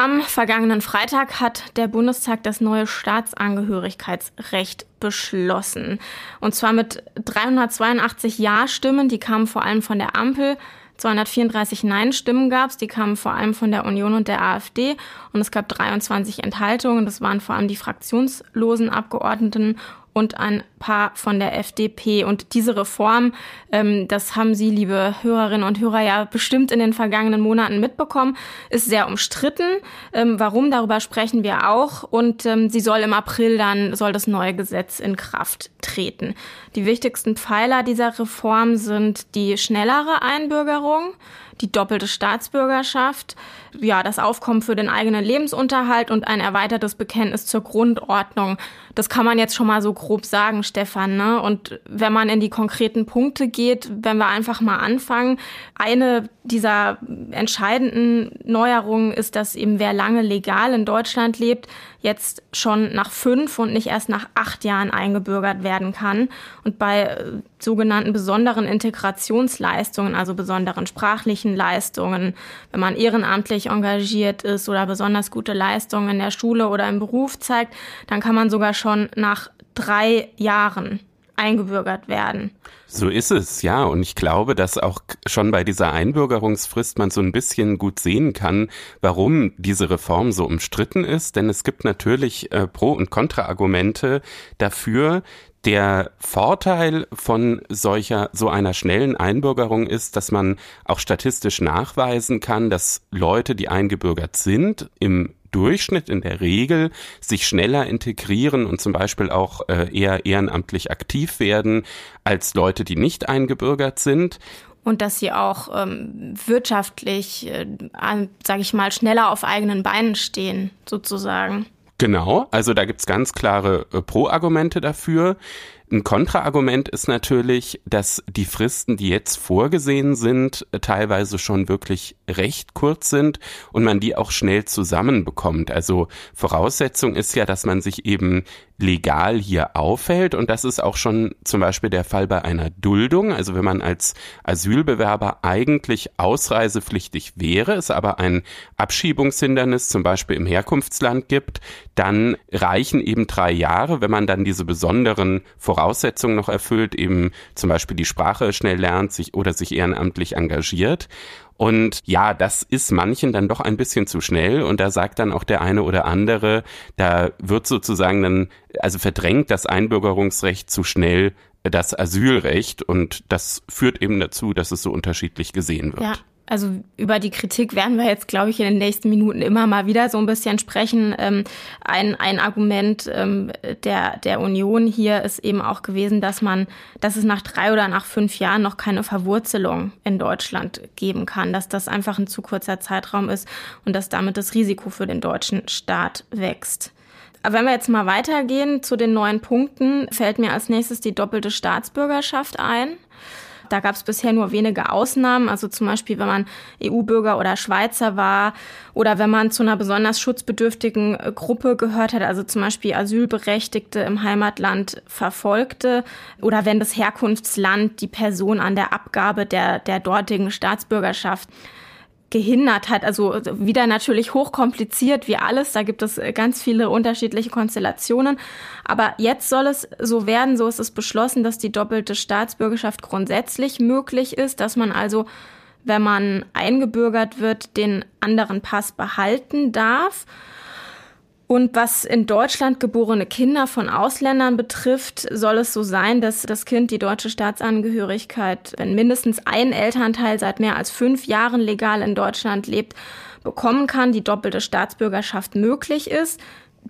Am vergangenen Freitag hat der Bundestag das neue Staatsangehörigkeitsrecht beschlossen. Und zwar mit 382 Ja-Stimmen, die kamen vor allem von der Ampel. 234 Nein-Stimmen gab es, die kamen vor allem von der Union und der AfD. Und es gab 23 Enthaltungen, das waren vor allem die fraktionslosen Abgeordneten und ein Paar von der FDP. Und diese Reform, ähm, das haben Sie, liebe Hörerinnen und Hörer, ja bestimmt in den vergangenen Monaten mitbekommen, ist sehr umstritten. Ähm, warum, darüber sprechen wir auch. Und ähm, sie soll im April dann, soll das neue Gesetz in Kraft treten. Die wichtigsten Pfeiler dieser Reform sind die schnellere Einbürgerung, die doppelte Staatsbürgerschaft, ja, das Aufkommen für den eigenen Lebensunterhalt und ein erweitertes Bekenntnis zur Grundordnung. Das kann man jetzt schon mal so grob sagen, Stefan. Ne? Und wenn man in die konkreten Punkte geht, wenn wir einfach mal anfangen, eine dieser entscheidenden Neuerungen ist, dass eben wer lange legal in Deutschland lebt, jetzt schon nach fünf und nicht erst nach acht Jahren eingebürgert werden kann. Und bei äh, sogenannten besonderen Integrationsleistungen, also besonderen sprachlichen Leistungen, wenn man ehrenamtlich engagiert ist oder besonders gute Leistungen in der Schule oder im Beruf zeigt, dann kann man sogar schon nach drei Jahren eingebürgert werden. So ist es, ja. Und ich glaube, dass auch schon bei dieser Einbürgerungsfrist man so ein bisschen gut sehen kann, warum diese Reform so umstritten ist. Denn es gibt natürlich äh, Pro- und Kontraargumente dafür. Der Vorteil von solcher, so einer schnellen Einbürgerung ist, dass man auch statistisch nachweisen kann, dass Leute, die eingebürgert sind, im Durchschnitt in der Regel sich schneller integrieren und zum Beispiel auch äh, eher ehrenamtlich aktiv werden als Leute, die nicht eingebürgert sind und dass sie auch ähm, wirtschaftlich, äh, sage ich mal, schneller auf eigenen Beinen stehen, sozusagen. Genau, also da gibt's ganz klare äh, Pro-Argumente dafür. Ein Kontraargument ist natürlich, dass die Fristen, die jetzt vorgesehen sind, teilweise schon wirklich recht kurz sind und man die auch schnell zusammenbekommt. Also Voraussetzung ist ja, dass man sich eben legal hier aufhält und das ist auch schon zum Beispiel der Fall bei einer Duldung. Also wenn man als Asylbewerber eigentlich ausreisepflichtig wäre, es aber ein Abschiebungshindernis zum Beispiel im Herkunftsland gibt, dann reichen eben drei Jahre, wenn man dann diese besonderen Voraussetzungen noch erfüllt, eben zum Beispiel die Sprache schnell lernt, sich oder sich ehrenamtlich engagiert. Und ja, das ist manchen dann doch ein bisschen zu schnell. Und da sagt dann auch der eine oder andere, da wird sozusagen dann, also verdrängt das Einbürgerungsrecht zu schnell das Asylrecht. Und das führt eben dazu, dass es so unterschiedlich gesehen wird. Ja also über die Kritik werden wir jetzt, glaube ich, in den nächsten Minuten immer mal wieder so ein bisschen sprechen. Ähm, ein, ein Argument ähm, der, der Union hier ist eben auch gewesen, dass man, dass es nach drei oder nach fünf Jahren noch keine Verwurzelung in Deutschland geben kann, dass das einfach ein zu kurzer Zeitraum ist und dass damit das Risiko für den deutschen Staat wächst. Aber wenn wir jetzt mal weitergehen zu den neuen Punkten, fällt mir als nächstes die doppelte Staatsbürgerschaft ein. Da gab es bisher nur wenige Ausnahmen, also zum Beispiel, wenn man EU-Bürger oder Schweizer war oder wenn man zu einer besonders schutzbedürftigen äh, Gruppe gehört hat, also zum Beispiel Asylberechtigte im Heimatland verfolgte oder wenn das Herkunftsland die Person an der Abgabe der, der dortigen Staatsbürgerschaft gehindert hat. Also wieder natürlich hochkompliziert wie alles. Da gibt es äh, ganz viele unterschiedliche Konstellationen. Aber jetzt soll es so werden, so ist es beschlossen, dass die doppelte Staatsbürgerschaft grundsätzlich möglich ist, dass man also, wenn man eingebürgert wird, den anderen Pass behalten darf. Und was in Deutschland geborene Kinder von Ausländern betrifft, soll es so sein, dass das Kind die deutsche Staatsangehörigkeit, wenn mindestens ein Elternteil seit mehr als fünf Jahren legal in Deutschland lebt, bekommen kann, die doppelte Staatsbürgerschaft möglich ist.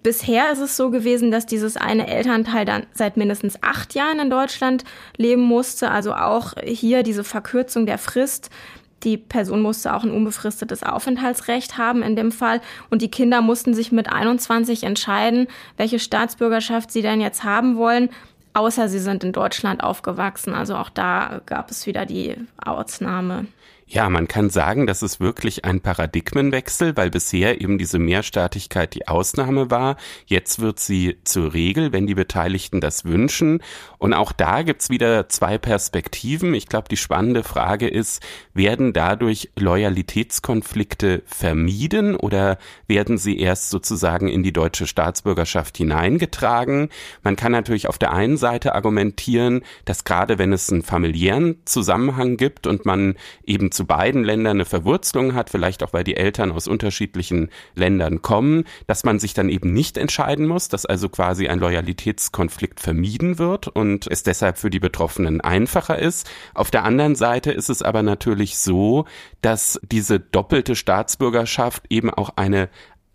Bisher ist es so gewesen, dass dieses eine Elternteil dann seit mindestens acht Jahren in Deutschland leben musste. Also auch hier diese Verkürzung der Frist die Person musste auch ein unbefristetes Aufenthaltsrecht haben in dem Fall. Und die Kinder mussten sich mit 21 entscheiden, welche Staatsbürgerschaft sie denn jetzt haben wollen. Außer sie sind in Deutschland aufgewachsen. Also auch da gab es wieder die Ausnahme. Ja, man kann sagen, das ist wirklich ein Paradigmenwechsel, weil bisher eben diese Mehrstaatigkeit die Ausnahme war. Jetzt wird sie zur Regel, wenn die Beteiligten das wünschen. Und auch da gibt's wieder zwei Perspektiven. Ich glaube, die spannende Frage ist, werden dadurch Loyalitätskonflikte vermieden oder werden sie erst sozusagen in die deutsche Staatsbürgerschaft hineingetragen? Man kann natürlich auf der einen Seite argumentieren, dass gerade wenn es einen familiären Zusammenhang gibt und man eben zu beiden Ländern eine Verwurzelung hat, vielleicht auch weil die Eltern aus unterschiedlichen Ländern kommen, dass man sich dann eben nicht entscheiden muss, dass also quasi ein Loyalitätskonflikt vermieden wird und es deshalb für die Betroffenen einfacher ist. Auf der anderen Seite ist es aber natürlich so, dass diese doppelte Staatsbürgerschaft eben auch eine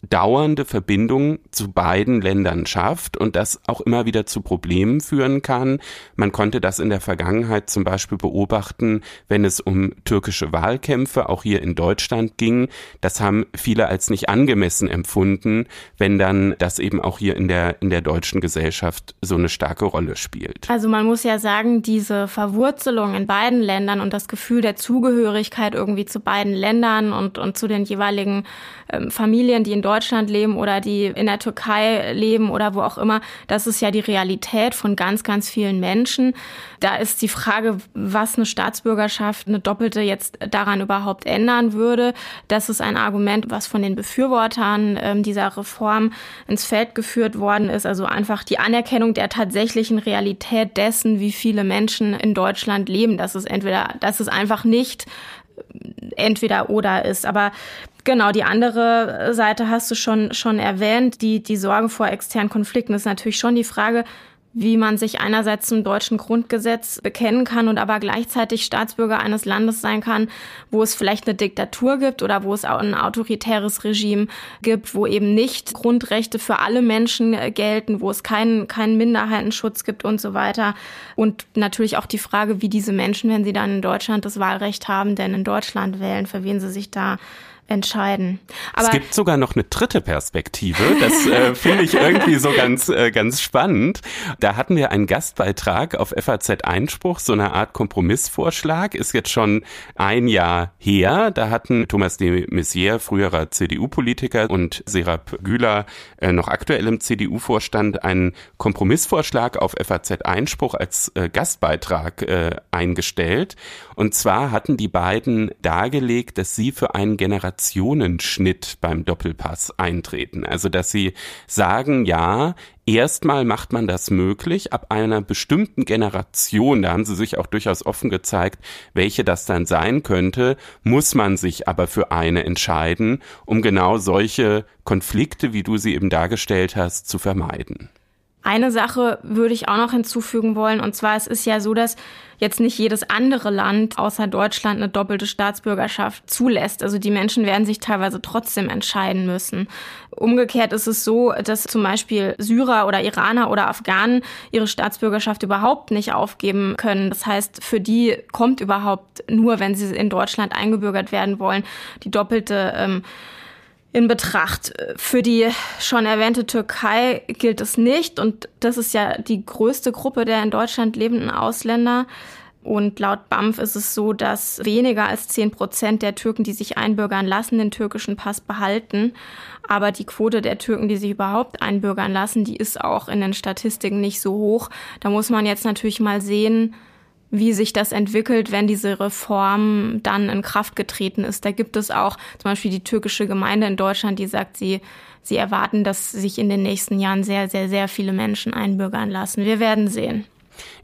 dauernde Verbindung zu beiden Ländern schafft und das auch immer wieder zu Problemen führen kann. Man konnte das in der Vergangenheit zum Beispiel beobachten, wenn es um türkische Wahlkämpfe auch hier in Deutschland ging. Das haben viele als nicht angemessen empfunden, wenn dann das eben auch hier in der, in der deutschen Gesellschaft so eine starke Rolle spielt. Also man muss ja sagen, diese Verwurzelung in beiden Ländern und das Gefühl der Zugehörigkeit irgendwie zu beiden Ländern und, und zu den jeweiligen ähm, Familien, die in Deutschland leben oder die in der Türkei leben oder wo auch immer, das ist ja die Realität von ganz, ganz vielen Menschen. Da ist die Frage, was eine Staatsbürgerschaft, eine doppelte jetzt daran überhaupt ändern würde. Das ist ein Argument, was von den Befürwortern ähm, dieser Reform ins Feld geführt worden ist. Also einfach die Anerkennung der tatsächlichen Realität dessen, wie viele Menschen in Deutschland leben. Das ist entweder, das ist einfach nicht entweder oder ist. Aber genau, die andere Seite hast du schon, schon erwähnt, die, die Sorge vor externen Konflikten ist natürlich schon die Frage, wie man sich einerseits zum deutschen Grundgesetz bekennen kann und aber gleichzeitig Staatsbürger eines Landes sein kann, wo es vielleicht eine Diktatur gibt oder wo es auch ein autoritäres Regime gibt, wo eben nicht Grundrechte für alle Menschen gelten, wo es keinen, keinen Minderheitenschutz gibt und so weiter. Und natürlich auch die Frage, wie diese Menschen, wenn sie dann in Deutschland das Wahlrecht haben, denn in Deutschland wählen, für wen sie sich da entscheiden. Aber es gibt sogar noch eine dritte Perspektive. Das äh, finde ich irgendwie so ganz, äh, ganz spannend. Da hatten wir einen Gastbeitrag auf FAZ Einspruch, so eine Art Kompromissvorschlag, ist jetzt schon ein Jahr her. Da hatten Thomas de Maizière, früherer CDU-Politiker, und Serap Güler, äh, noch aktuell im CDU-Vorstand, einen Kompromissvorschlag auf FAZ Einspruch als äh, Gastbeitrag äh, eingestellt. Und zwar hatten die beiden dargelegt, dass sie für einen Generationenschnitt beim Doppelpass eintreten. Also dass sie sagen, ja, erstmal macht man das möglich ab einer bestimmten Generation, da haben sie sich auch durchaus offen gezeigt, welche das dann sein könnte, muss man sich aber für eine entscheiden, um genau solche Konflikte, wie du sie eben dargestellt hast, zu vermeiden. Eine Sache würde ich auch noch hinzufügen wollen, und zwar es ist ja so, dass jetzt nicht jedes andere Land außer Deutschland eine doppelte Staatsbürgerschaft zulässt. Also die Menschen werden sich teilweise trotzdem entscheiden müssen. Umgekehrt ist es so, dass zum Beispiel Syrer oder Iraner oder Afghanen ihre Staatsbürgerschaft überhaupt nicht aufgeben können. Das heißt, für die kommt überhaupt nur, wenn sie in Deutschland eingebürgert werden wollen, die doppelte ähm, in Betracht. Für die schon erwähnte Türkei gilt es nicht und das ist ja die größte Gruppe der in Deutschland lebenden Ausländer. Und laut BAMF ist es so, dass weniger als zehn Prozent der Türken, die sich einbürgern lassen, den türkischen Pass behalten. Aber die Quote der Türken, die sich überhaupt einbürgern lassen, die ist auch in den Statistiken nicht so hoch. Da muss man jetzt natürlich mal sehen, wie sich das entwickelt, wenn diese Reform dann in Kraft getreten ist. Da gibt es auch zum Beispiel die türkische Gemeinde in Deutschland, die sagt, sie, sie erwarten, dass sich in den nächsten Jahren sehr, sehr, sehr viele Menschen einbürgern lassen. Wir werden sehen.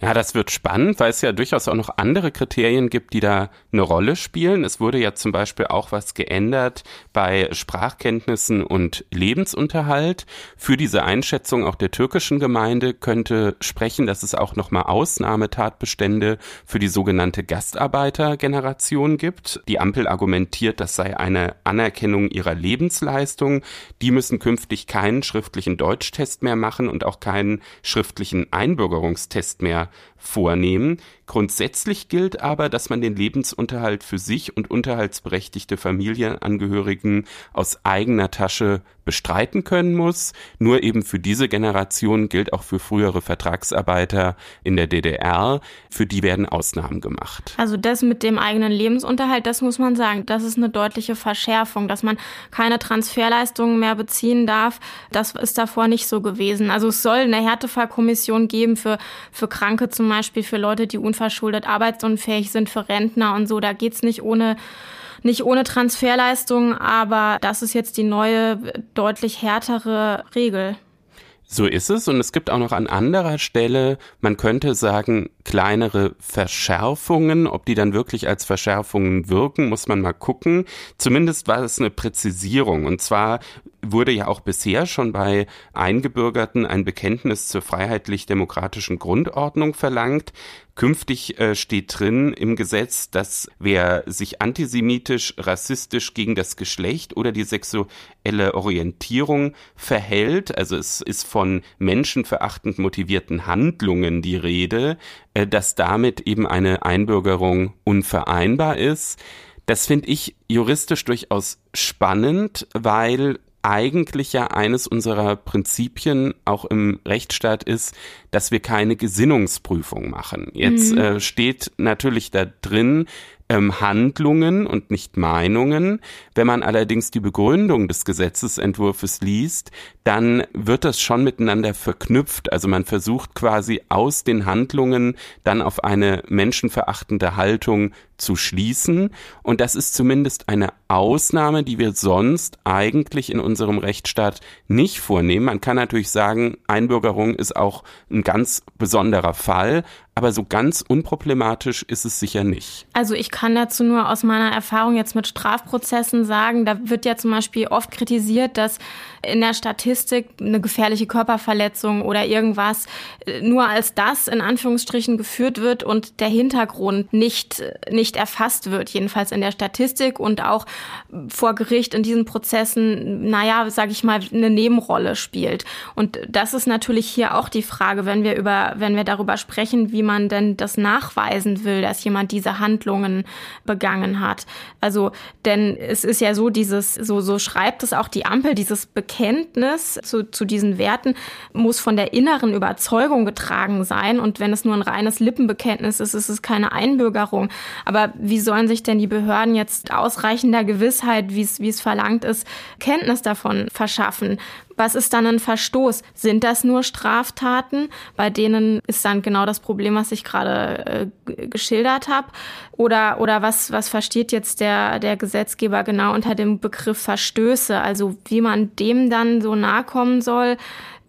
Ja, das wird spannend, weil es ja durchaus auch noch andere Kriterien gibt, die da eine Rolle spielen. Es wurde ja zum Beispiel auch was geändert bei Sprachkenntnissen und Lebensunterhalt. Für diese Einschätzung auch der türkischen Gemeinde könnte sprechen, dass es auch nochmal Ausnahmetatbestände für die sogenannte Gastarbeitergeneration gibt. Die Ampel argumentiert, das sei eine Anerkennung ihrer Lebensleistung. Die müssen künftig keinen schriftlichen Deutschtest mehr machen und auch keinen schriftlichen Einbürgerungstest mehr vornehmen. Grundsätzlich gilt aber, dass man den Lebensunterhalt für sich und unterhaltsberechtigte Familienangehörigen aus eigener Tasche bestreiten können muss. Nur eben für diese Generation gilt auch für frühere Vertragsarbeiter in der DDR. Für die werden Ausnahmen gemacht. Also das mit dem eigenen Lebensunterhalt, das muss man sagen, das ist eine deutliche Verschärfung, dass man keine Transferleistungen mehr beziehen darf. Das ist davor nicht so gewesen. Also es soll eine Härtefallkommission geben für, für Kranke zum Beispiel, für Leute, die unverschuldet arbeitsunfähig sind für Rentner und so. Da geht's nicht ohne nicht ohne Transferleistung, aber das ist jetzt die neue, deutlich härtere Regel. So ist es und es gibt auch noch an anderer Stelle, man könnte sagen, kleinere Verschärfungen. Ob die dann wirklich als Verschärfungen wirken, muss man mal gucken. Zumindest war es eine Präzisierung und zwar wurde ja auch bisher schon bei Eingebürgerten ein Bekenntnis zur freiheitlich-demokratischen Grundordnung verlangt. Künftig äh, steht drin im Gesetz, dass wer sich antisemitisch, rassistisch gegen das Geschlecht oder die sexuelle Orientierung verhält, also es ist von menschenverachtend motivierten Handlungen die Rede, äh, dass damit eben eine Einbürgerung unvereinbar ist. Das finde ich juristisch durchaus spannend, weil eigentlich ja eines unserer Prinzipien auch im Rechtsstaat ist, dass wir keine Gesinnungsprüfung machen. Jetzt mhm. äh, steht natürlich da drin, ähm, Handlungen und nicht Meinungen. Wenn man allerdings die Begründung des Gesetzesentwurfs liest, dann wird das schon miteinander verknüpft. Also man versucht quasi aus den Handlungen dann auf eine menschenverachtende Haltung zu schließen. Und das ist zumindest eine Ausnahme, die wir sonst eigentlich in unserem Rechtsstaat nicht vornehmen. Man kann natürlich sagen, Einbürgerung ist auch ein ganz besonderer Fall, aber so ganz unproblematisch ist es sicher nicht. Also ich kann dazu nur aus meiner Erfahrung jetzt mit Strafprozessen sagen, da wird ja zum Beispiel oft kritisiert, dass in der Statistik eine gefährliche Körperverletzung oder irgendwas äh, nur als das in Anführungsstrichen geführt wird und der Hintergrund nicht, nicht erfasst wird, jedenfalls in der Statistik und auch vor Gericht in diesen Prozessen, naja, sage ich mal, eine Nebenrolle spielt. Und das ist natürlich hier auch die Frage, wenn wir über, wenn wir darüber sprechen, wie man denn das nachweisen will, dass jemand diese Handlungen begangen hat. Also, denn es ist ja so, dieses, so, so schreibt es auch die Ampel, dieses Be Bekenntnis zu, zu diesen Werten muss von der inneren Überzeugung getragen sein. Und wenn es nur ein reines Lippenbekenntnis ist, ist es keine Einbürgerung. Aber wie sollen sich denn die Behörden jetzt ausreichender Gewissheit, wie es, wie es verlangt ist, Kenntnis davon verschaffen? Was ist dann ein Verstoß? Sind das nur Straftaten? Bei denen ist dann genau das Problem, was ich gerade äh, geschildert habe. Oder, oder was, was versteht jetzt der, der Gesetzgeber genau unter dem Begriff Verstöße? Also wie man dem dann so nahe kommen soll,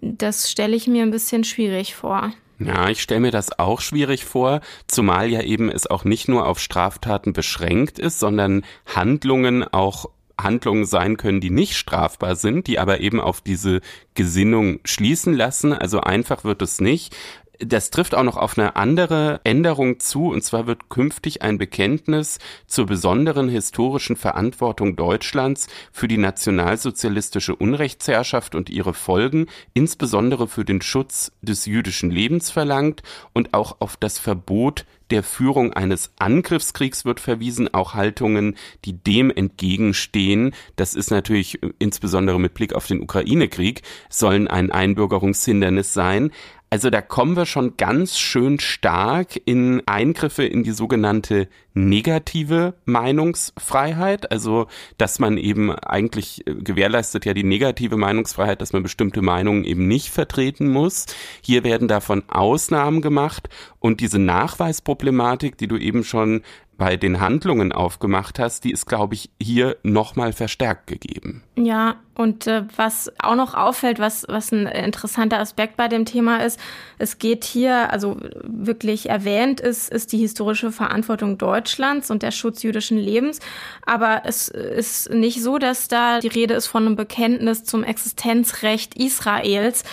das stelle ich mir ein bisschen schwierig vor. Ja, ich stelle mir das auch schwierig vor, zumal ja eben es auch nicht nur auf Straftaten beschränkt ist, sondern Handlungen auch Handlungen sein können, die nicht strafbar sind, die aber eben auf diese Gesinnung schließen lassen. Also einfach wird es nicht. Das trifft auch noch auf eine andere Änderung zu, und zwar wird künftig ein Bekenntnis zur besonderen historischen Verantwortung Deutschlands für die nationalsozialistische Unrechtsherrschaft und ihre Folgen, insbesondere für den Schutz des jüdischen Lebens verlangt und auch auf das Verbot der Führung eines Angriffskriegs wird verwiesen, auch Haltungen, die dem entgegenstehen. Das ist natürlich äh, insbesondere mit Blick auf den Ukraine-Krieg, sollen ein Einbürgerungshindernis sein. Also da kommen wir schon ganz schön stark in Eingriffe in die sogenannte negative Meinungsfreiheit. Also, dass man eben eigentlich äh, gewährleistet ja die negative Meinungsfreiheit, dass man bestimmte Meinungen eben nicht vertreten muss. Hier werden davon Ausnahmen gemacht und diese Nachweisproblematik, die du eben schon bei den Handlungen aufgemacht hast, die ist, glaube ich, hier nochmal verstärkt gegeben. Ja, und äh, was auch noch auffällt, was, was ein interessanter Aspekt bei dem Thema ist, es geht hier, also wirklich erwähnt ist, ist die historische Verantwortung Deutschlands und der Schutz jüdischen Lebens. Aber es ist nicht so, dass da die Rede ist von einem Bekenntnis zum Existenzrecht Israels.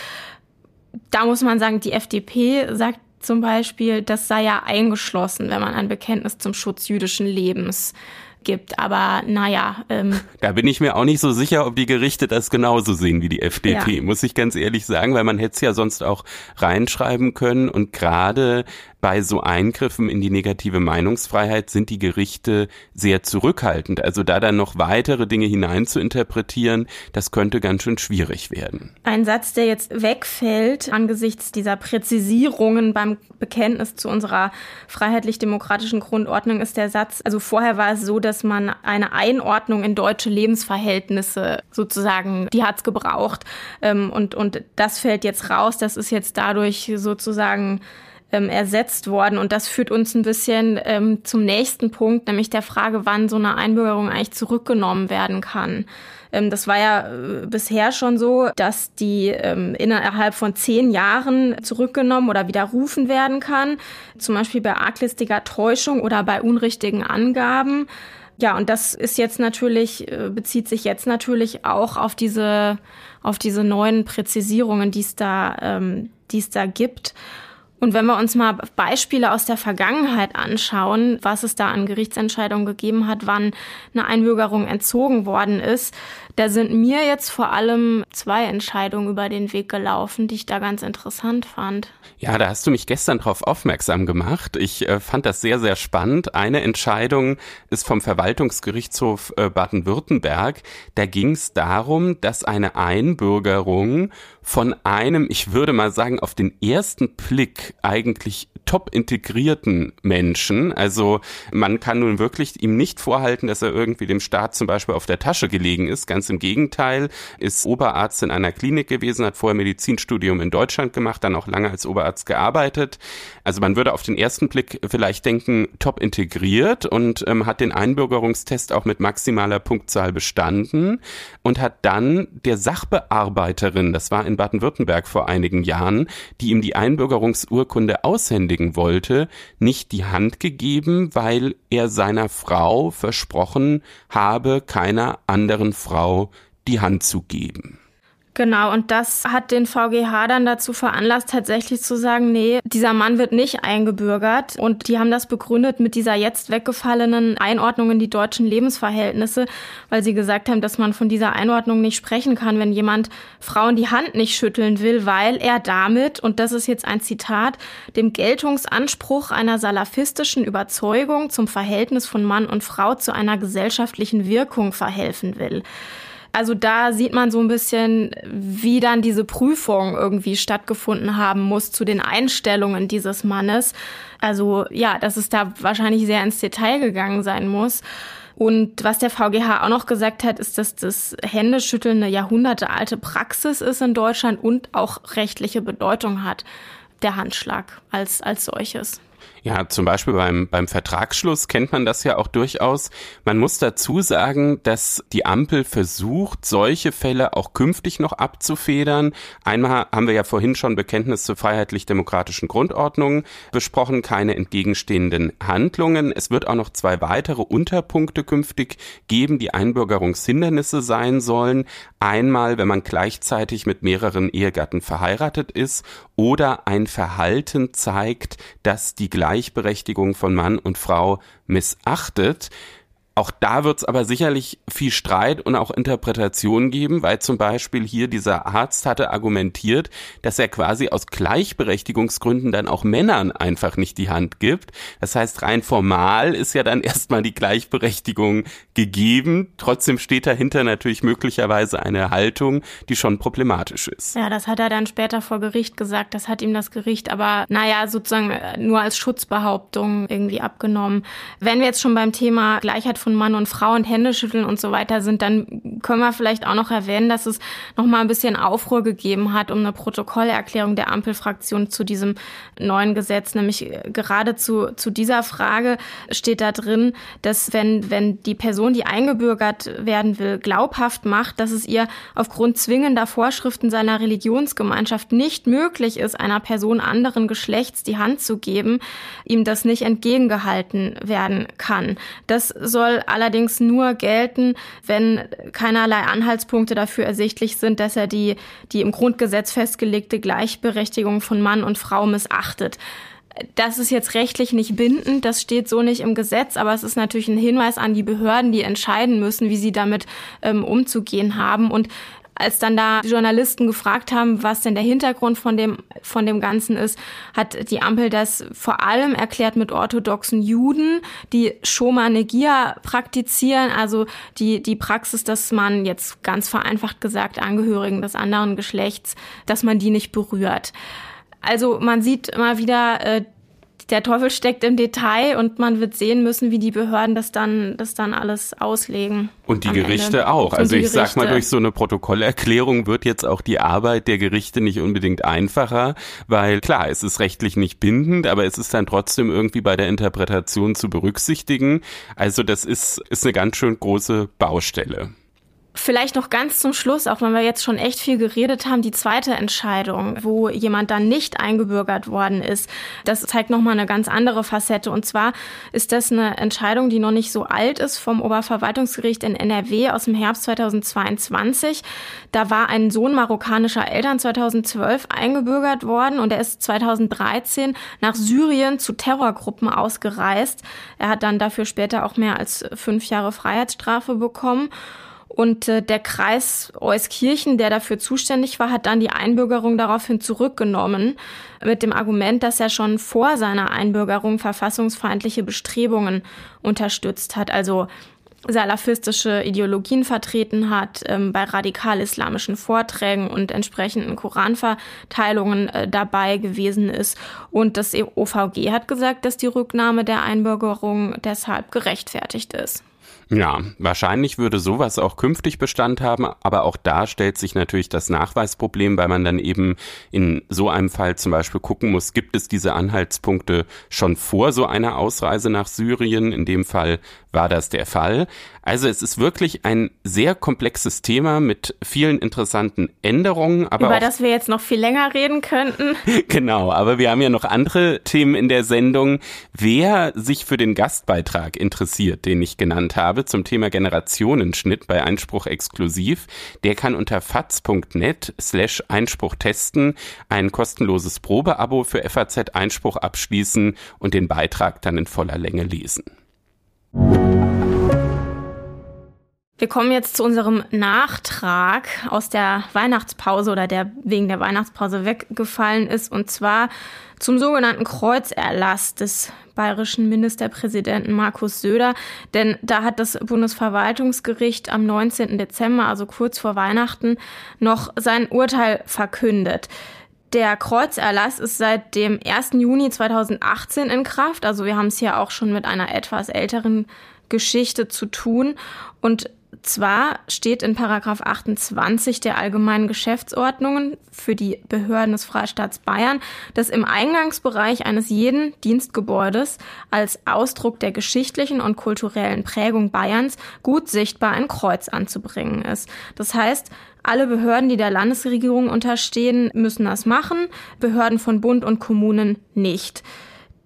Da muss man sagen, die FDP sagt zum Beispiel, das sei ja eingeschlossen, wenn man ein Bekenntnis zum Schutz jüdischen Lebens gibt. Aber naja. Ähm, da bin ich mir auch nicht so sicher, ob die Gerichte das genauso sehen wie die FDP, ja. muss ich ganz ehrlich sagen, weil man hätte es ja sonst auch reinschreiben können. Und gerade bei so Eingriffen in die negative Meinungsfreiheit sind die Gerichte sehr zurückhaltend. Also da dann noch weitere Dinge hinein zu interpretieren, das könnte ganz schön schwierig werden. Ein Satz, der jetzt wegfällt angesichts dieser Präzisierungen beim Bekenntnis zu unserer freiheitlich-demokratischen Grundordnung ist der Satz, also vorher war es so, dass man eine Einordnung in deutsche Lebensverhältnisse sozusagen, die hat's gebraucht. Ähm, und, und das fällt jetzt raus. Das ist jetzt dadurch sozusagen ähm, ersetzt worden. Und das führt uns ein bisschen ähm, zum nächsten Punkt, nämlich der Frage, wann so eine Einbürgerung eigentlich zurückgenommen werden kann. Ähm, das war ja äh, bisher schon so, dass die ähm, innerhalb von zehn Jahren zurückgenommen oder widerrufen werden kann. Zum Beispiel bei arglistiger Täuschung oder bei unrichtigen Angaben. Ja, und das ist jetzt natürlich, äh, bezieht sich jetzt natürlich auch auf diese, auf diese neuen Präzisierungen, die es da, ähm, die es da gibt. Und wenn wir uns mal Beispiele aus der Vergangenheit anschauen, was es da an Gerichtsentscheidungen gegeben hat, wann eine Einbürgerung entzogen worden ist, da sind mir jetzt vor allem zwei Entscheidungen über den Weg gelaufen, die ich da ganz interessant fand. Ja, da hast du mich gestern darauf aufmerksam gemacht. Ich äh, fand das sehr, sehr spannend. Eine Entscheidung ist vom Verwaltungsgerichtshof äh, Baden-Württemberg. Da ging es darum, dass eine Einbürgerung von einem, ich würde mal sagen, auf den ersten Blick eigentlich top integrierten Menschen. Also man kann nun wirklich ihm nicht vorhalten, dass er irgendwie dem Staat zum Beispiel auf der Tasche gelegen ist. Ganz im Gegenteil, ist Oberarzt in einer Klinik gewesen, hat vorher Medizinstudium in Deutschland gemacht, dann auch lange als Oberarzt gearbeitet. Also man würde auf den ersten Blick vielleicht denken, top integriert und ähm, hat den Einbürgerungstest auch mit maximaler Punktzahl bestanden und hat dann der Sachbearbeiterin, das war in Baden-Württemberg vor einigen Jahren, die ihm die Einbürgerungsurkunde aushändigen wollte, nicht die Hand gegeben, weil er seiner Frau versprochen habe, keiner anderen Frau die Hand zu geben. Genau, und das hat den VGH dann dazu veranlasst, tatsächlich zu sagen, nee, dieser Mann wird nicht eingebürgert. Und die haben das begründet mit dieser jetzt weggefallenen Einordnung in die deutschen Lebensverhältnisse, weil sie gesagt haben, dass man von dieser Einordnung nicht sprechen kann, wenn jemand Frauen die Hand nicht schütteln will, weil er damit, und das ist jetzt ein Zitat, dem Geltungsanspruch einer salafistischen Überzeugung zum Verhältnis von Mann und Frau zu einer gesellschaftlichen Wirkung verhelfen will. Also da sieht man so ein bisschen, wie dann diese Prüfung irgendwie stattgefunden haben muss zu den Einstellungen dieses Mannes. Also ja, dass es da wahrscheinlich sehr ins Detail gegangen sein muss. Und was der VGH auch noch gesagt hat, ist, dass das Händeschütteln eine jahrhundertealte Praxis ist in Deutschland und auch rechtliche Bedeutung hat, der Handschlag als, als solches. Ja, zum Beispiel beim, beim Vertragsschluss kennt man das ja auch durchaus. Man muss dazu sagen, dass die Ampel versucht, solche Fälle auch künftig noch abzufedern. Einmal haben wir ja vorhin schon Bekenntnis zur freiheitlich-demokratischen Grundordnung besprochen, keine entgegenstehenden Handlungen. Es wird auch noch zwei weitere Unterpunkte künftig geben, die Einbürgerungshindernisse sein sollen. Einmal, wenn man gleichzeitig mit mehreren Ehegatten verheiratet ist oder ein Verhalten zeigt, dass die Gleichberechtigung von Mann und Frau missachtet. Auch da wird es aber sicherlich viel Streit und auch Interpretation geben, weil zum Beispiel hier dieser Arzt hatte argumentiert, dass er quasi aus Gleichberechtigungsgründen dann auch Männern einfach nicht die Hand gibt. Das heißt, rein formal ist ja dann erstmal die Gleichberechtigung gegeben. Trotzdem steht dahinter natürlich möglicherweise eine Haltung, die schon problematisch ist. Ja, das hat er dann später vor Gericht gesagt. Das hat ihm das Gericht aber, naja, sozusagen nur als Schutzbehauptung irgendwie abgenommen. Wenn wir jetzt schon beim Thema Gleichheit von Mann und Frau und Händeschütteln und so weiter sind, dann können wir vielleicht auch noch erwähnen, dass es noch mal ein bisschen Aufruhr gegeben hat um eine Protokollerklärung der Ampelfraktion zu diesem neuen Gesetz. Nämlich äh, gerade zu, zu dieser Frage steht da drin, dass wenn, wenn die Person, die eingebürgert werden will, glaubhaft macht, dass es ihr aufgrund zwingender Vorschriften seiner Religionsgemeinschaft nicht möglich ist, einer Person anderen Geschlechts die Hand zu geben, ihm das nicht entgegengehalten werden kann. Das soll allerdings nur gelten, wenn keinerlei Anhaltspunkte dafür ersichtlich sind, dass er die, die im Grundgesetz festgelegte Gleichberechtigung von Mann und Frau missachtet. Das ist jetzt rechtlich nicht bindend, das steht so nicht im Gesetz, aber es ist natürlich ein Hinweis an die Behörden, die entscheiden müssen, wie sie damit ähm, umzugehen haben. Und als dann da Journalisten gefragt haben, was denn der Hintergrund von dem, von dem Ganzen ist, hat die Ampel das vor allem erklärt mit orthodoxen Juden, die Shoma praktizieren, also die, die Praxis, dass man jetzt ganz vereinfacht gesagt Angehörigen des anderen Geschlechts, dass man die nicht berührt. Also man sieht immer wieder, äh, der Teufel steckt im Detail und man wird sehen müssen, wie die Behörden das dann, das dann alles auslegen. Und die Gerichte Ende. auch. Also ich Gerichte. sag mal, durch so eine Protokollerklärung wird jetzt auch die Arbeit der Gerichte nicht unbedingt einfacher, weil klar, es ist rechtlich nicht bindend, aber es ist dann trotzdem irgendwie bei der Interpretation zu berücksichtigen. Also das ist, ist eine ganz schön große Baustelle. Vielleicht noch ganz zum Schluss, auch wenn wir jetzt schon echt viel geredet haben, die zweite Entscheidung, wo jemand dann nicht eingebürgert worden ist. Das zeigt nochmal eine ganz andere Facette. Und zwar ist das eine Entscheidung, die noch nicht so alt ist vom Oberverwaltungsgericht in NRW aus dem Herbst 2022. Da war ein Sohn marokkanischer Eltern 2012 eingebürgert worden und er ist 2013 nach Syrien zu Terrorgruppen ausgereist. Er hat dann dafür später auch mehr als fünf Jahre Freiheitsstrafe bekommen. Und äh, der Kreis Euskirchen, der dafür zuständig war, hat dann die Einbürgerung daraufhin zurückgenommen, mit dem Argument, dass er schon vor seiner Einbürgerung verfassungsfeindliche Bestrebungen unterstützt hat, also salafistische Ideologien vertreten hat, ähm, bei radikal-islamischen Vorträgen und entsprechenden Koranverteilungen äh, dabei gewesen ist. Und das OVG hat gesagt, dass die Rücknahme der Einbürgerung deshalb gerechtfertigt ist. Ja, wahrscheinlich würde sowas auch künftig Bestand haben, aber auch da stellt sich natürlich das Nachweisproblem, weil man dann eben in so einem Fall zum Beispiel gucken muss, gibt es diese Anhaltspunkte schon vor so einer Ausreise nach Syrien? In dem Fall war das der Fall. Also es ist wirklich ein sehr komplexes Thema mit vielen interessanten Änderungen. Aber Über das wir jetzt noch viel länger reden könnten. genau, aber wir haben ja noch andere Themen in der Sendung. Wer sich für den Gastbeitrag interessiert, den ich genannt habe, zum Thema Generationenschnitt bei Einspruch exklusiv, der kann unter faz.net slash Einspruch testen ein kostenloses Probeabo für FAZ Einspruch abschließen und den Beitrag dann in voller Länge lesen. Wir kommen jetzt zu unserem Nachtrag aus der Weihnachtspause oder der wegen der Weihnachtspause weggefallen ist und zwar zum sogenannten Kreuzerlass des bayerischen Ministerpräsidenten Markus Söder. Denn da hat das Bundesverwaltungsgericht am 19. Dezember, also kurz vor Weihnachten, noch sein Urteil verkündet. Der Kreuzerlass ist seit dem 1. Juni 2018 in Kraft. Also wir haben es hier auch schon mit einer etwas älteren Geschichte zu tun. Und zwar steht in Paragraph 28 der allgemeinen Geschäftsordnungen für die Behörden des Freistaats Bayern, dass im Eingangsbereich eines jeden Dienstgebäudes als Ausdruck der geschichtlichen und kulturellen Prägung Bayerns gut sichtbar ein Kreuz anzubringen ist. Das heißt, alle Behörden, die der Landesregierung unterstehen, müssen das machen, Behörden von Bund und Kommunen nicht.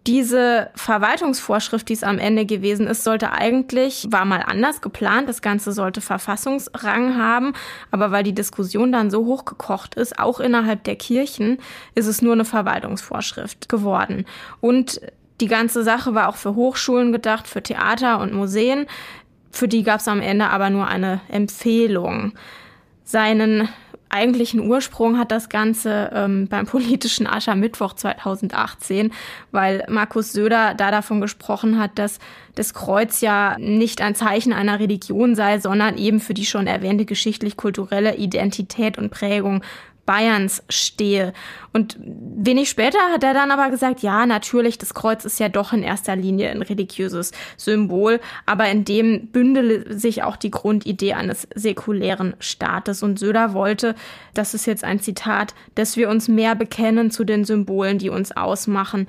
Diese Verwaltungsvorschrift, die es am Ende gewesen ist, sollte eigentlich, war mal anders geplant. Das Ganze sollte Verfassungsrang haben. Aber weil die Diskussion dann so hochgekocht ist, auch innerhalb der Kirchen, ist es nur eine Verwaltungsvorschrift geworden. Und die ganze Sache war auch für Hochschulen gedacht, für Theater und Museen. Für die gab es am Ende aber nur eine Empfehlung. Seinen eigentlichen Ursprung hat das Ganze ähm, beim politischen Aschermittwoch 2018, weil Markus Söder da davon gesprochen hat, dass das Kreuz ja nicht ein Zeichen einer Religion sei, sondern eben für die schon erwähnte geschichtlich-kulturelle Identität und Prägung Bayerns stehe. Und wenig später hat er dann aber gesagt, ja, natürlich, das Kreuz ist ja doch in erster Linie ein religiöses Symbol, aber in dem bündele sich auch die Grundidee eines säkulären Staates. Und Söder wollte, das ist jetzt ein Zitat, dass wir uns mehr bekennen zu den Symbolen, die uns ausmachen,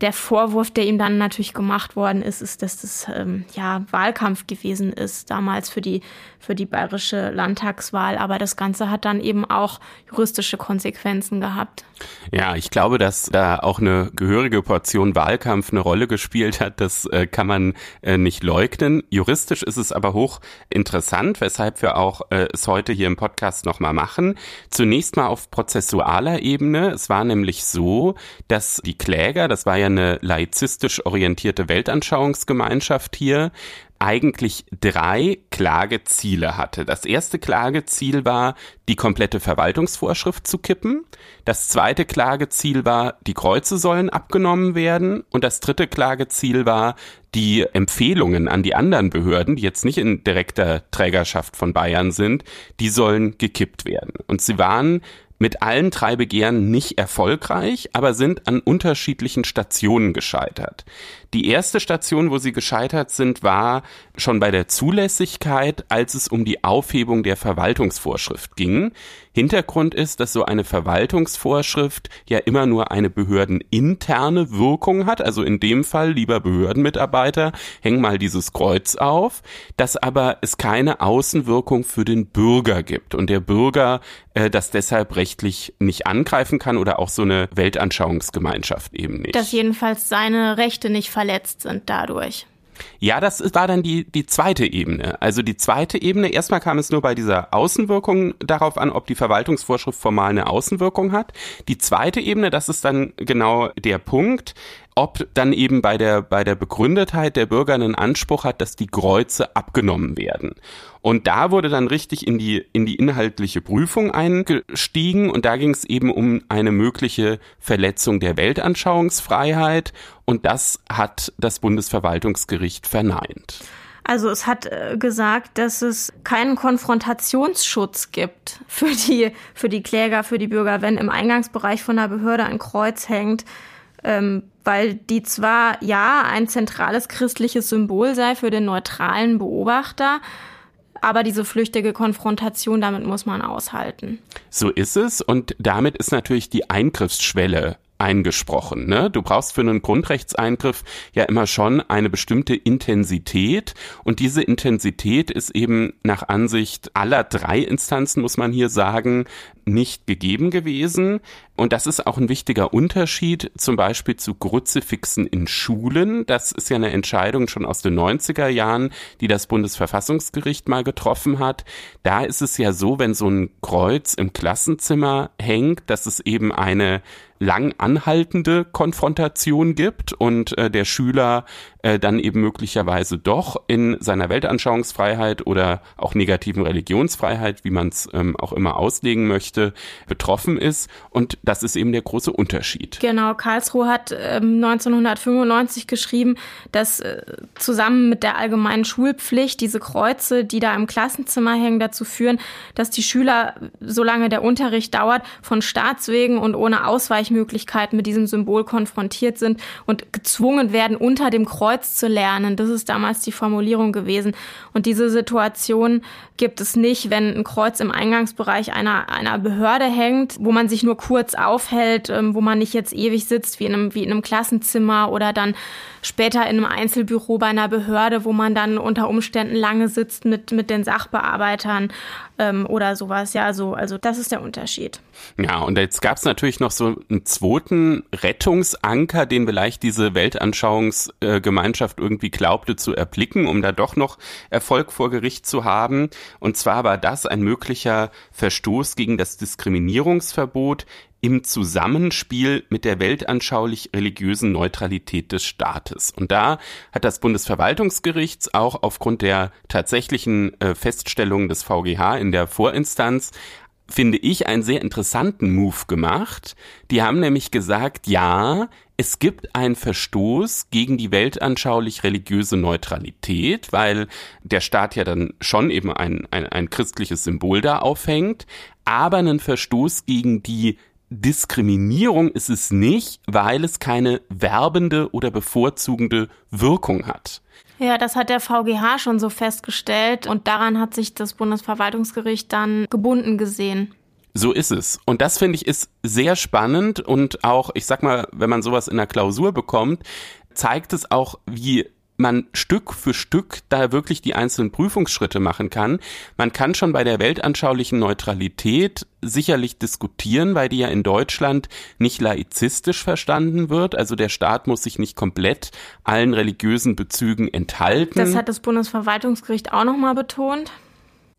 der Vorwurf, der ihm dann natürlich gemacht worden ist, ist, dass das ähm, ja Wahlkampf gewesen ist damals für die für die bayerische Landtagswahl. Aber das Ganze hat dann eben auch juristische Konsequenzen gehabt. Ja, ich glaube, dass da auch eine gehörige Portion Wahlkampf eine Rolle gespielt hat. Das äh, kann man äh, nicht leugnen. Juristisch ist es aber hoch interessant, weshalb wir auch äh, es heute hier im Podcast nochmal machen. Zunächst mal auf prozessualer Ebene. Es war nämlich so, dass die Kläger, das war ja eine laizistisch orientierte Weltanschauungsgemeinschaft hier, eigentlich drei Klageziele hatte. Das erste Klageziel war, die komplette Verwaltungsvorschrift zu kippen. Das zweite Klageziel war, die Kreuze sollen abgenommen werden. Und das dritte Klageziel war, die Empfehlungen an die anderen Behörden, die jetzt nicht in direkter Trägerschaft von Bayern sind, die sollen gekippt werden. Und sie waren mit allen drei Begehren nicht erfolgreich, aber sind an unterschiedlichen Stationen gescheitert. Die erste Station, wo sie gescheitert sind, war schon bei der Zulässigkeit, als es um die Aufhebung der Verwaltungsvorschrift ging. Hintergrund ist, dass so eine Verwaltungsvorschrift ja immer nur eine behördeninterne Wirkung hat. Also in dem Fall, lieber Behördenmitarbeiter, häng mal dieses Kreuz auf, dass aber es keine Außenwirkung für den Bürger gibt und der Bürger äh, das deshalb rechtlich nicht angreifen kann oder auch so eine Weltanschauungsgemeinschaft eben nicht. Dass jedenfalls seine Rechte nicht verletzt sind dadurch. Ja, das war dann die, die zweite Ebene. Also die zweite Ebene, erstmal kam es nur bei dieser Außenwirkung darauf an, ob die Verwaltungsvorschrift formal eine Außenwirkung hat. Die zweite Ebene, das ist dann genau der Punkt, ob dann eben bei der, bei der Begründetheit der Bürger einen Anspruch hat, dass die Kreuze abgenommen werden. Und da wurde dann richtig in die, in die inhaltliche Prüfung eingestiegen und da ging es eben um eine mögliche Verletzung der Weltanschauungsfreiheit und das hat das Bundesverwaltungsgericht verneint. Also es hat äh, gesagt, dass es keinen Konfrontationsschutz gibt für die, für die Kläger, für die Bürger, wenn im Eingangsbereich von der Behörde ein Kreuz hängt, ähm, weil die zwar ja ein zentrales christliches Symbol sei für den neutralen Beobachter, aber diese flüchtige Konfrontation, damit muss man aushalten. So ist es und damit ist natürlich die Eingriffsschwelle eingesprochen. Ne? Du brauchst für einen Grundrechtseingriff ja immer schon eine bestimmte Intensität und diese Intensität ist eben nach Ansicht aller drei Instanzen, muss man hier sagen, nicht gegeben gewesen. Und das ist auch ein wichtiger Unterschied zum Beispiel zu Kruzifixen in Schulen. Das ist ja eine Entscheidung schon aus den 90er Jahren, die das Bundesverfassungsgericht mal getroffen hat. Da ist es ja so, wenn so ein Kreuz im Klassenzimmer hängt, dass es eben eine lang anhaltende Konfrontation gibt und äh, der Schüler äh, dann eben möglicherweise doch in seiner Weltanschauungsfreiheit oder auch negativen Religionsfreiheit, wie man es ähm, auch immer auslegen möchte, betroffen ist. Und das ist eben der große Unterschied. Genau, Karlsruhe hat ähm, 1995 geschrieben, dass äh, zusammen mit der allgemeinen Schulpflicht diese Kreuze, die da im Klassenzimmer hängen, dazu führen, dass die Schüler, solange der Unterricht dauert, von Staatswegen und ohne Ausweichmöglichkeiten mit diesem Symbol konfrontiert sind und gezwungen werden, unter dem Kreuz Kreuz zu lernen. Das ist damals die Formulierung gewesen. Und diese Situation gibt es nicht, wenn ein Kreuz im Eingangsbereich einer, einer Behörde hängt, wo man sich nur kurz aufhält, ähm, wo man nicht jetzt ewig sitzt wie in einem, wie in einem Klassenzimmer oder dann später in einem Einzelbüro bei einer Behörde, wo man dann unter Umständen lange sitzt mit, mit den Sachbearbeitern ähm, oder sowas. Ja, so, also das ist der Unterschied. Ja, und jetzt gab es natürlich noch so einen zweiten Rettungsanker, den vielleicht diese Weltanschauungsgemeinschaft irgendwie glaubte zu erblicken, um da doch noch Erfolg vor Gericht zu haben. Und zwar war das ein möglicher Verstoß gegen das Diskriminierungsverbot im Zusammenspiel mit der weltanschaulich-religiösen Neutralität des Staates. Und da hat das Bundesverwaltungsgericht auch aufgrund der tatsächlichen äh, Feststellung des VGH in der Vorinstanz finde ich, einen sehr interessanten Move gemacht. Die haben nämlich gesagt, ja, es gibt einen Verstoß gegen die weltanschaulich-religiöse Neutralität, weil der Staat ja dann schon eben ein, ein, ein christliches Symbol da aufhängt, aber einen Verstoß gegen die Diskriminierung ist es nicht, weil es keine werbende oder bevorzugende Wirkung hat. Ja, das hat der VGH schon so festgestellt und daran hat sich das Bundesverwaltungsgericht dann gebunden gesehen. So ist es. Und das finde ich ist sehr spannend und auch, ich sag mal, wenn man sowas in der Klausur bekommt, zeigt es auch, wie man Stück für Stück da wirklich die einzelnen Prüfungsschritte machen kann. Man kann schon bei der weltanschaulichen Neutralität sicherlich diskutieren, weil die ja in Deutschland nicht laizistisch verstanden wird. Also der Staat muss sich nicht komplett allen religiösen Bezügen enthalten. Das hat das Bundesverwaltungsgericht auch nochmal betont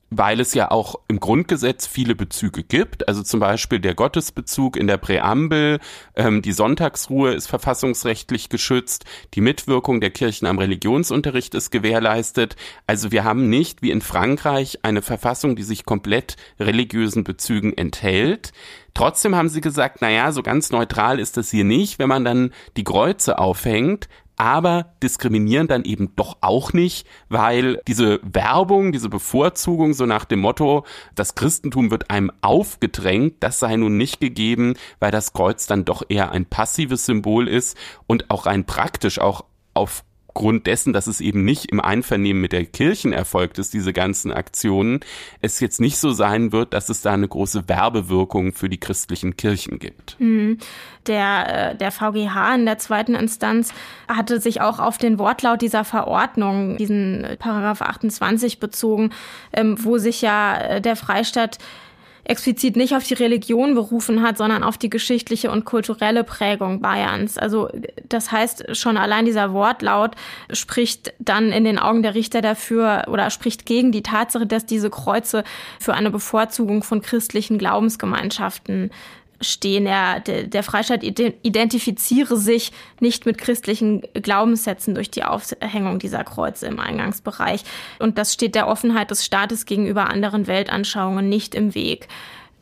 weil es ja auch im Grundgesetz viele Bezüge gibt, also zum Beispiel der Gottesbezug in der Präambel, ähm, die Sonntagsruhe ist verfassungsrechtlich geschützt, die Mitwirkung der Kirchen am Religionsunterricht ist gewährleistet. Also wir haben nicht wie in Frankreich eine Verfassung, die sich komplett religiösen Bezügen enthält. Trotzdem haben sie gesagt, na ja, so ganz neutral ist das hier nicht. Wenn man dann die Kreuze aufhängt, aber diskriminieren dann eben doch auch nicht, weil diese Werbung, diese Bevorzugung so nach dem Motto, das Christentum wird einem aufgedrängt, das sei nun nicht gegeben, weil das Kreuz dann doch eher ein passives Symbol ist und auch rein praktisch auch auf aufgrund dessen, dass es eben nicht im Einvernehmen mit der Kirchen erfolgt ist, diese ganzen Aktionen, es jetzt nicht so sein wird, dass es da eine große Werbewirkung für die christlichen Kirchen gibt. Mhm. Der, äh, der VGH in der zweiten Instanz hatte sich auch auf den Wortlaut dieser Verordnung, diesen Paragraph 28 bezogen, ähm, wo sich ja äh, der Freistaat explizit nicht auf die Religion berufen hat, sondern auf die geschichtliche und kulturelle Prägung Bayerns. Also das heißt, schon allein dieser Wortlaut spricht dann in den Augen der Richter dafür oder spricht gegen die Tatsache, dass diese Kreuze für eine Bevorzugung von christlichen Glaubensgemeinschaften stehen. Er, der, der Freistaat identifiziere sich nicht mit christlichen Glaubenssätzen durch die Aufhängung dieser Kreuze im Eingangsbereich. Und das steht der Offenheit des Staates gegenüber anderen Weltanschauungen nicht im Weg.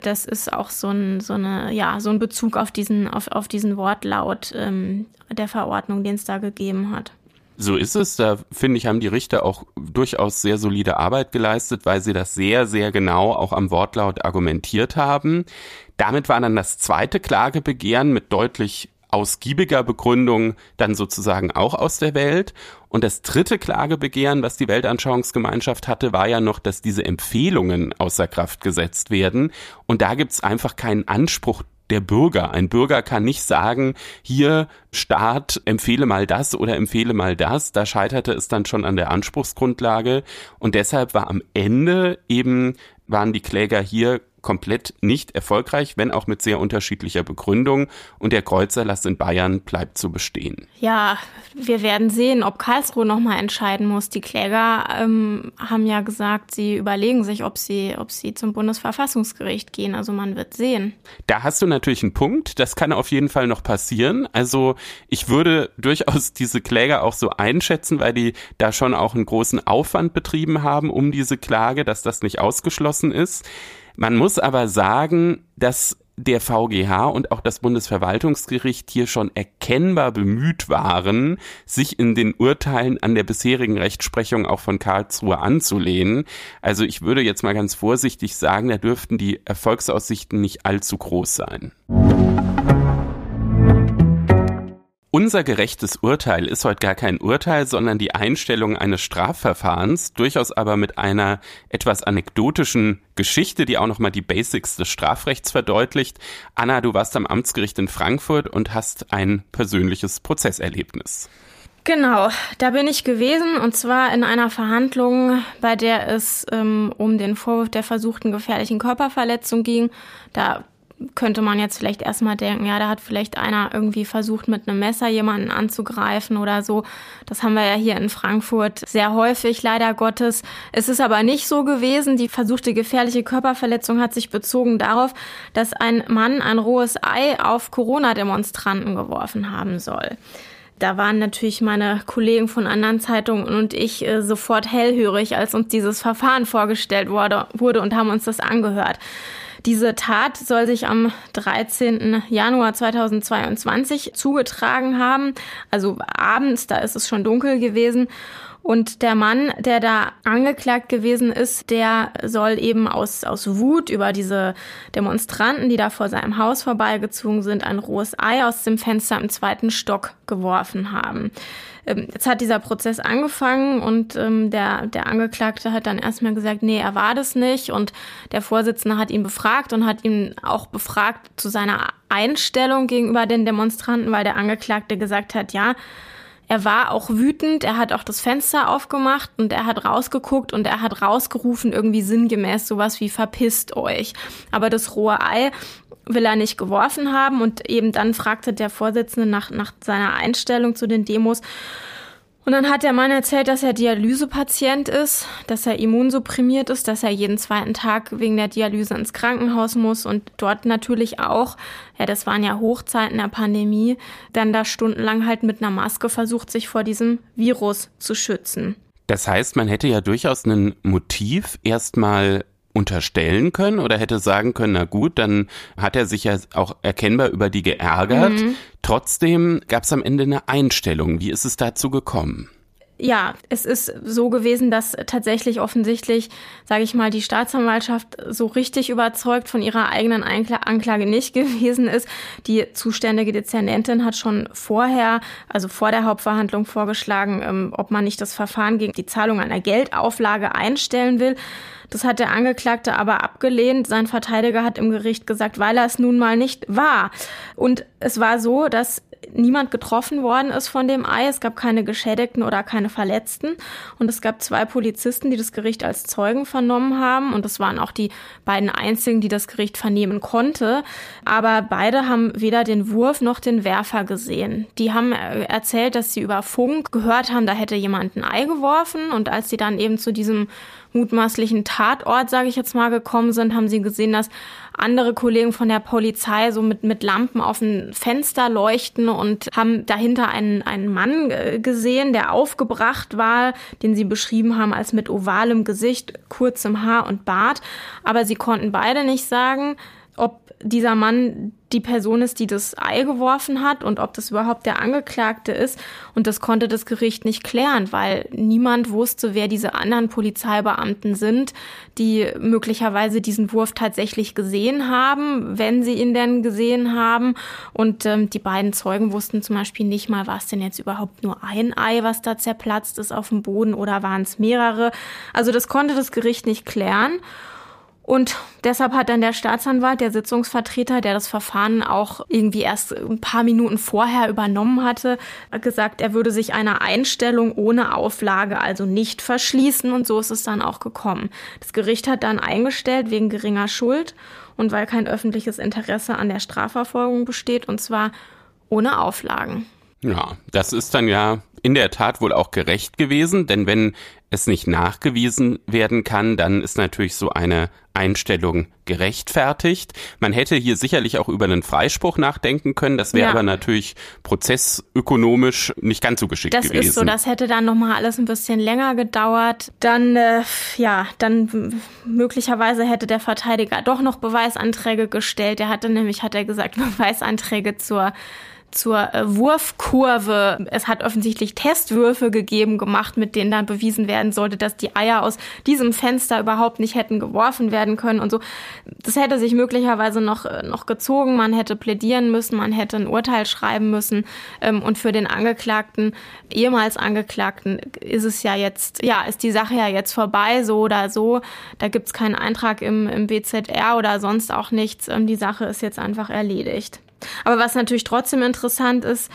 Das ist auch so ein, so eine, ja, so ein Bezug auf diesen, auf, auf diesen Wortlaut ähm, der Verordnung, den es da gegeben hat. So ist es. Da finde ich, haben die Richter auch durchaus sehr solide Arbeit geleistet, weil sie das sehr, sehr genau auch am Wortlaut argumentiert haben. Damit war dann das zweite Klagebegehren mit deutlich ausgiebiger Begründung dann sozusagen auch aus der Welt. Und das dritte Klagebegehren, was die Weltanschauungsgemeinschaft hatte, war ja noch, dass diese Empfehlungen außer Kraft gesetzt werden. Und da gibt's einfach keinen Anspruch der Bürger. Ein Bürger kann nicht sagen, hier Staat, empfehle mal das oder empfehle mal das. Da scheiterte es dann schon an der Anspruchsgrundlage. Und deshalb war am Ende eben, waren die Kläger hier komplett nicht erfolgreich, wenn auch mit sehr unterschiedlicher Begründung. Und der Kreuzerlass in Bayern bleibt zu bestehen. Ja, wir werden sehen, ob Karlsruhe nochmal entscheiden muss. Die Kläger ähm, haben ja gesagt, sie überlegen sich, ob sie, ob sie zum Bundesverfassungsgericht gehen. Also man wird sehen. Da hast du natürlich einen Punkt. Das kann auf jeden Fall noch passieren. Also ich würde durchaus diese Kläger auch so einschätzen, weil die da schon auch einen großen Aufwand betrieben haben um diese Klage, dass das nicht ausgeschlossen ist. Man muss aber sagen, dass der VGH und auch das Bundesverwaltungsgericht hier schon erkennbar bemüht waren, sich in den Urteilen an der bisherigen Rechtsprechung auch von Karlsruhe anzulehnen. Also ich würde jetzt mal ganz vorsichtig sagen, da dürften die Erfolgsaussichten nicht allzu groß sein. Unser gerechtes Urteil ist heute gar kein Urteil, sondern die Einstellung eines Strafverfahrens, durchaus aber mit einer etwas anekdotischen Geschichte, die auch nochmal die Basics des Strafrechts verdeutlicht. Anna, du warst am Amtsgericht in Frankfurt und hast ein persönliches Prozesserlebnis. Genau, da bin ich gewesen und zwar in einer Verhandlung, bei der es ähm, um den Vorwurf der versuchten gefährlichen Körperverletzung ging. Da könnte man jetzt vielleicht erstmal denken, ja, da hat vielleicht einer irgendwie versucht, mit einem Messer jemanden anzugreifen oder so. Das haben wir ja hier in Frankfurt sehr häufig, leider Gottes. Es ist aber nicht so gewesen. Die versuchte gefährliche Körperverletzung hat sich bezogen darauf, dass ein Mann ein rohes Ei auf Corona-Demonstranten geworfen haben soll. Da waren natürlich meine Kollegen von anderen Zeitungen und ich äh, sofort hellhörig, als uns dieses Verfahren vorgestellt wurde, wurde und haben uns das angehört. Diese Tat soll sich am 13. Januar 2022 zugetragen haben. Also abends, da ist es schon dunkel gewesen. Und der Mann, der da angeklagt gewesen ist, der soll eben aus, aus Wut über diese Demonstranten, die da vor seinem Haus vorbeigezogen sind, ein rohes Ei aus dem Fenster im zweiten Stock geworfen haben. Ähm, jetzt hat dieser Prozess angefangen und ähm, der, der Angeklagte hat dann erstmal gesagt, nee, er war das nicht. Und der Vorsitzende hat ihn befragt und hat ihn auch befragt zu seiner Einstellung gegenüber den Demonstranten, weil der Angeklagte gesagt hat, ja, er war auch wütend, er hat auch das Fenster aufgemacht und er hat rausgeguckt und er hat rausgerufen, irgendwie sinngemäß sowas wie verpisst euch. Aber das rohe Ei will er nicht geworfen haben und eben dann fragte der Vorsitzende nach, nach seiner Einstellung zu den Demos. Und dann hat der Mann erzählt, dass er Dialysepatient ist, dass er immunsupprimiert ist, dass er jeden zweiten Tag wegen der Dialyse ins Krankenhaus muss und dort natürlich auch, ja, das waren ja Hochzeiten der Pandemie, dann da stundenlang halt mit einer Maske versucht, sich vor diesem Virus zu schützen. Das heißt, man hätte ja durchaus ein Motiv, erstmal unterstellen können oder hätte sagen können, na gut, dann hat er sich ja auch erkennbar über die geärgert. Mhm. Trotzdem gab es am Ende eine Einstellung. Wie ist es dazu gekommen? Ja, es ist so gewesen, dass tatsächlich offensichtlich, sage ich mal, die Staatsanwaltschaft so richtig überzeugt von ihrer eigenen Anklage nicht gewesen ist. Die zuständige Dezernentin hat schon vorher, also vor der Hauptverhandlung vorgeschlagen, ähm, ob man nicht das Verfahren gegen die Zahlung einer Geldauflage einstellen will. Das hat der Angeklagte aber abgelehnt. Sein Verteidiger hat im Gericht gesagt, weil er es nun mal nicht war. Und es war so, dass niemand getroffen worden ist von dem Ei. Es gab keine Geschädigten oder keine Verletzten. Und es gab zwei Polizisten, die das Gericht als Zeugen vernommen haben. Und das waren auch die beiden einzigen, die das Gericht vernehmen konnte. Aber beide haben weder den Wurf noch den Werfer gesehen. Die haben äh, erzählt, dass sie über Funk gehört haben, da hätte jemand ein Ei geworfen. Und als sie dann eben zu diesem mutmaßlichen Tatort, sage ich jetzt mal, gekommen sind, haben sie gesehen, dass andere Kollegen von der Polizei so mit, mit Lampen auf ein Fenster leuchten und haben dahinter einen, einen Mann äh, gesehen, der aufgebracht war, den sie beschrieben haben als mit ovalem Gesicht, kurzem Haar und Bart. Aber sie konnten beide nicht sagen, ob dieser Mann die Person ist, die das Ei geworfen hat und ob das überhaupt der Angeklagte ist. Und das konnte das Gericht nicht klären, weil niemand wusste, wer diese anderen Polizeibeamten sind, die möglicherweise diesen Wurf tatsächlich gesehen haben, wenn sie ihn denn gesehen haben. Und ähm, die beiden Zeugen wussten zum Beispiel nicht mal, war es denn jetzt überhaupt nur ein Ei, was da zerplatzt ist auf dem Boden oder waren es mehrere. Also das konnte das Gericht nicht klären. Und deshalb hat dann der Staatsanwalt, der Sitzungsvertreter, der das Verfahren auch irgendwie erst ein paar Minuten vorher übernommen hatte, gesagt, er würde sich einer Einstellung ohne Auflage also nicht verschließen. Und so ist es dann auch gekommen. Das Gericht hat dann eingestellt wegen geringer Schuld und weil kein öffentliches Interesse an der Strafverfolgung besteht, und zwar ohne Auflagen. Ja, das ist dann ja in der Tat wohl auch gerecht gewesen, denn wenn es nicht nachgewiesen werden kann, dann ist natürlich so eine Einstellung gerechtfertigt. Man hätte hier sicherlich auch über einen Freispruch nachdenken können. Das wäre ja. aber natürlich prozessökonomisch nicht ganz so geschickt das gewesen. Das ist so, das hätte dann nochmal alles ein bisschen länger gedauert. Dann, äh, ja, dann möglicherweise hätte der Verteidiger doch noch Beweisanträge gestellt. Er hatte nämlich, hat er gesagt, Beweisanträge zur zur äh, Wurfkurve. Es hat offensichtlich Testwürfe gegeben, gemacht, mit denen dann bewiesen werden sollte, dass die Eier aus diesem Fenster überhaupt nicht hätten geworfen werden können und so. Das hätte sich möglicherweise noch, äh, noch gezogen. Man hätte plädieren müssen, man hätte ein Urteil schreiben müssen. Ähm, und für den Angeklagten, ehemals Angeklagten, ist es ja jetzt, ja, ist die Sache ja jetzt vorbei, so oder so. Da gibt's keinen Eintrag im, im BZR oder sonst auch nichts. Ähm, die Sache ist jetzt einfach erledigt. Aber was natürlich trotzdem interessant ist,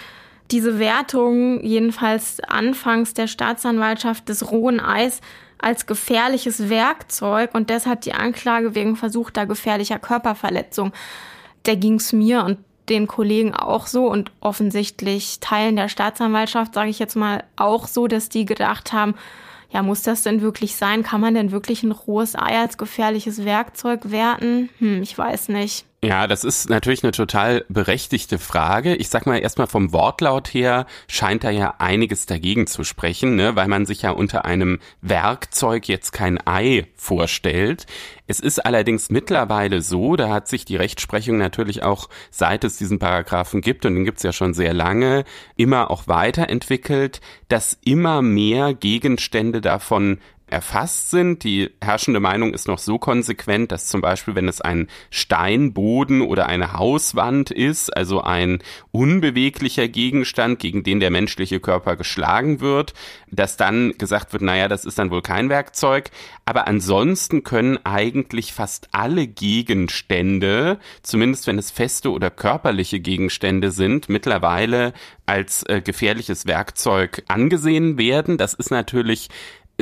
diese Wertung, jedenfalls anfangs der Staatsanwaltschaft des rohen Eis, als gefährliches Werkzeug und deshalb die Anklage wegen versuchter gefährlicher Körperverletzung. Der ging's mir und den Kollegen auch so und offensichtlich Teilen der Staatsanwaltschaft, sage ich jetzt mal, auch so, dass die gedacht haben, ja, muss das denn wirklich sein? Kann man denn wirklich ein rohes Ei als gefährliches Werkzeug werten? Hm, ich weiß nicht. Ja, das ist natürlich eine total berechtigte Frage. Ich sag mal erstmal vom Wortlaut her scheint da ja einiges dagegen zu sprechen, ne? weil man sich ja unter einem Werkzeug jetzt kein Ei vorstellt. Es ist allerdings mittlerweile so, da hat sich die Rechtsprechung natürlich auch, seit es diesen Paragraphen gibt, und den gibt's ja schon sehr lange, immer auch weiterentwickelt, dass immer mehr Gegenstände davon erfasst sind. Die herrschende Meinung ist noch so konsequent, dass zum Beispiel, wenn es ein Steinboden oder eine Hauswand ist, also ein unbeweglicher Gegenstand, gegen den der menschliche Körper geschlagen wird, dass dann gesagt wird, naja, das ist dann wohl kein Werkzeug. Aber ansonsten können eigentlich fast alle Gegenstände, zumindest wenn es feste oder körperliche Gegenstände sind, mittlerweile als äh, gefährliches Werkzeug angesehen werden. Das ist natürlich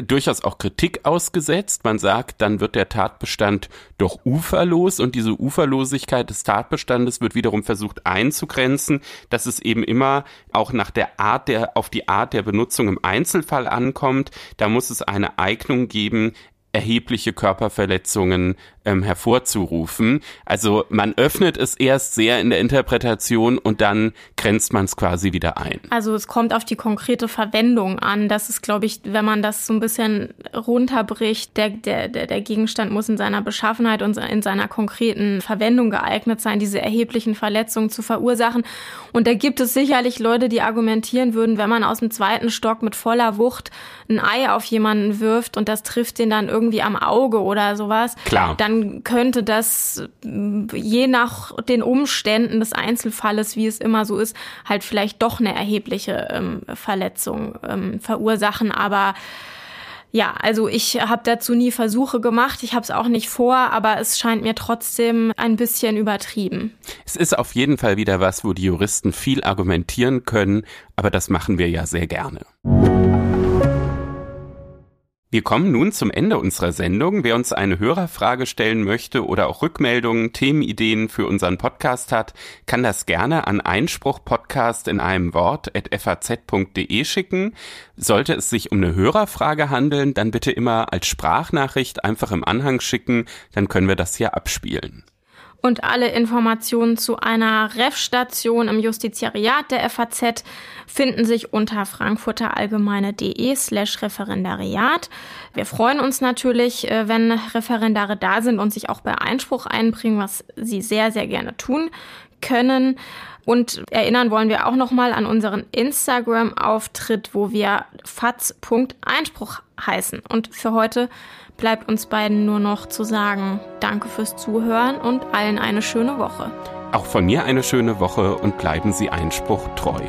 durchaus auch Kritik ausgesetzt. Man sagt, dann wird der Tatbestand doch uferlos und diese Uferlosigkeit des Tatbestandes wird wiederum versucht einzugrenzen, dass es eben immer auch nach der Art der, auf die Art der Benutzung im Einzelfall ankommt. Da muss es eine Eignung geben, erhebliche Körperverletzungen ähm, hervorzurufen. Also man öffnet es erst sehr in der Interpretation und dann grenzt man es quasi wieder ein. Also es kommt auf die konkrete Verwendung an. Das ist, glaube ich, wenn man das so ein bisschen runterbricht, der, der, der Gegenstand muss in seiner Beschaffenheit und in seiner konkreten Verwendung geeignet sein, diese erheblichen Verletzungen zu verursachen. Und da gibt es sicherlich Leute, die argumentieren würden, wenn man aus dem zweiten Stock mit voller Wucht ein Ei auf jemanden wirft und das trifft den dann irgendwie am Auge oder sowas, Klar. dann könnte das je nach den Umständen des Einzelfalles, wie es immer so ist, halt vielleicht doch eine erhebliche ähm, Verletzung ähm, verursachen. Aber ja, also ich habe dazu nie Versuche gemacht, ich habe es auch nicht vor, aber es scheint mir trotzdem ein bisschen übertrieben. Es ist auf jeden Fall wieder was, wo die Juristen viel argumentieren können, aber das machen wir ja sehr gerne. Wir kommen nun zum Ende unserer Sendung. Wer uns eine Hörerfrage stellen möchte oder auch Rückmeldungen, Themenideen für unseren Podcast hat, kann das gerne an Einspruchpodcast in einem Wort at faz.de schicken. Sollte es sich um eine Hörerfrage handeln, dann bitte immer als Sprachnachricht einfach im Anhang schicken, dann können wir das hier abspielen. Und alle Informationen zu einer REF-Station im Justiziariat der FAZ finden sich unter frankfurterallgemeine.de slash Referendariat. Wir freuen uns natürlich, äh, wenn Referendare da sind und sich auch bei Einspruch einbringen, was sie sehr, sehr gerne tun können. Und erinnern wollen wir auch nochmal an unseren Instagram-Auftritt, wo wir faz.einspruch heißen. Und für heute bleibt uns beiden nur noch zu sagen, danke fürs Zuhören und allen eine schöne Woche. Auch von mir eine schöne Woche und bleiben Sie Einspruch treu.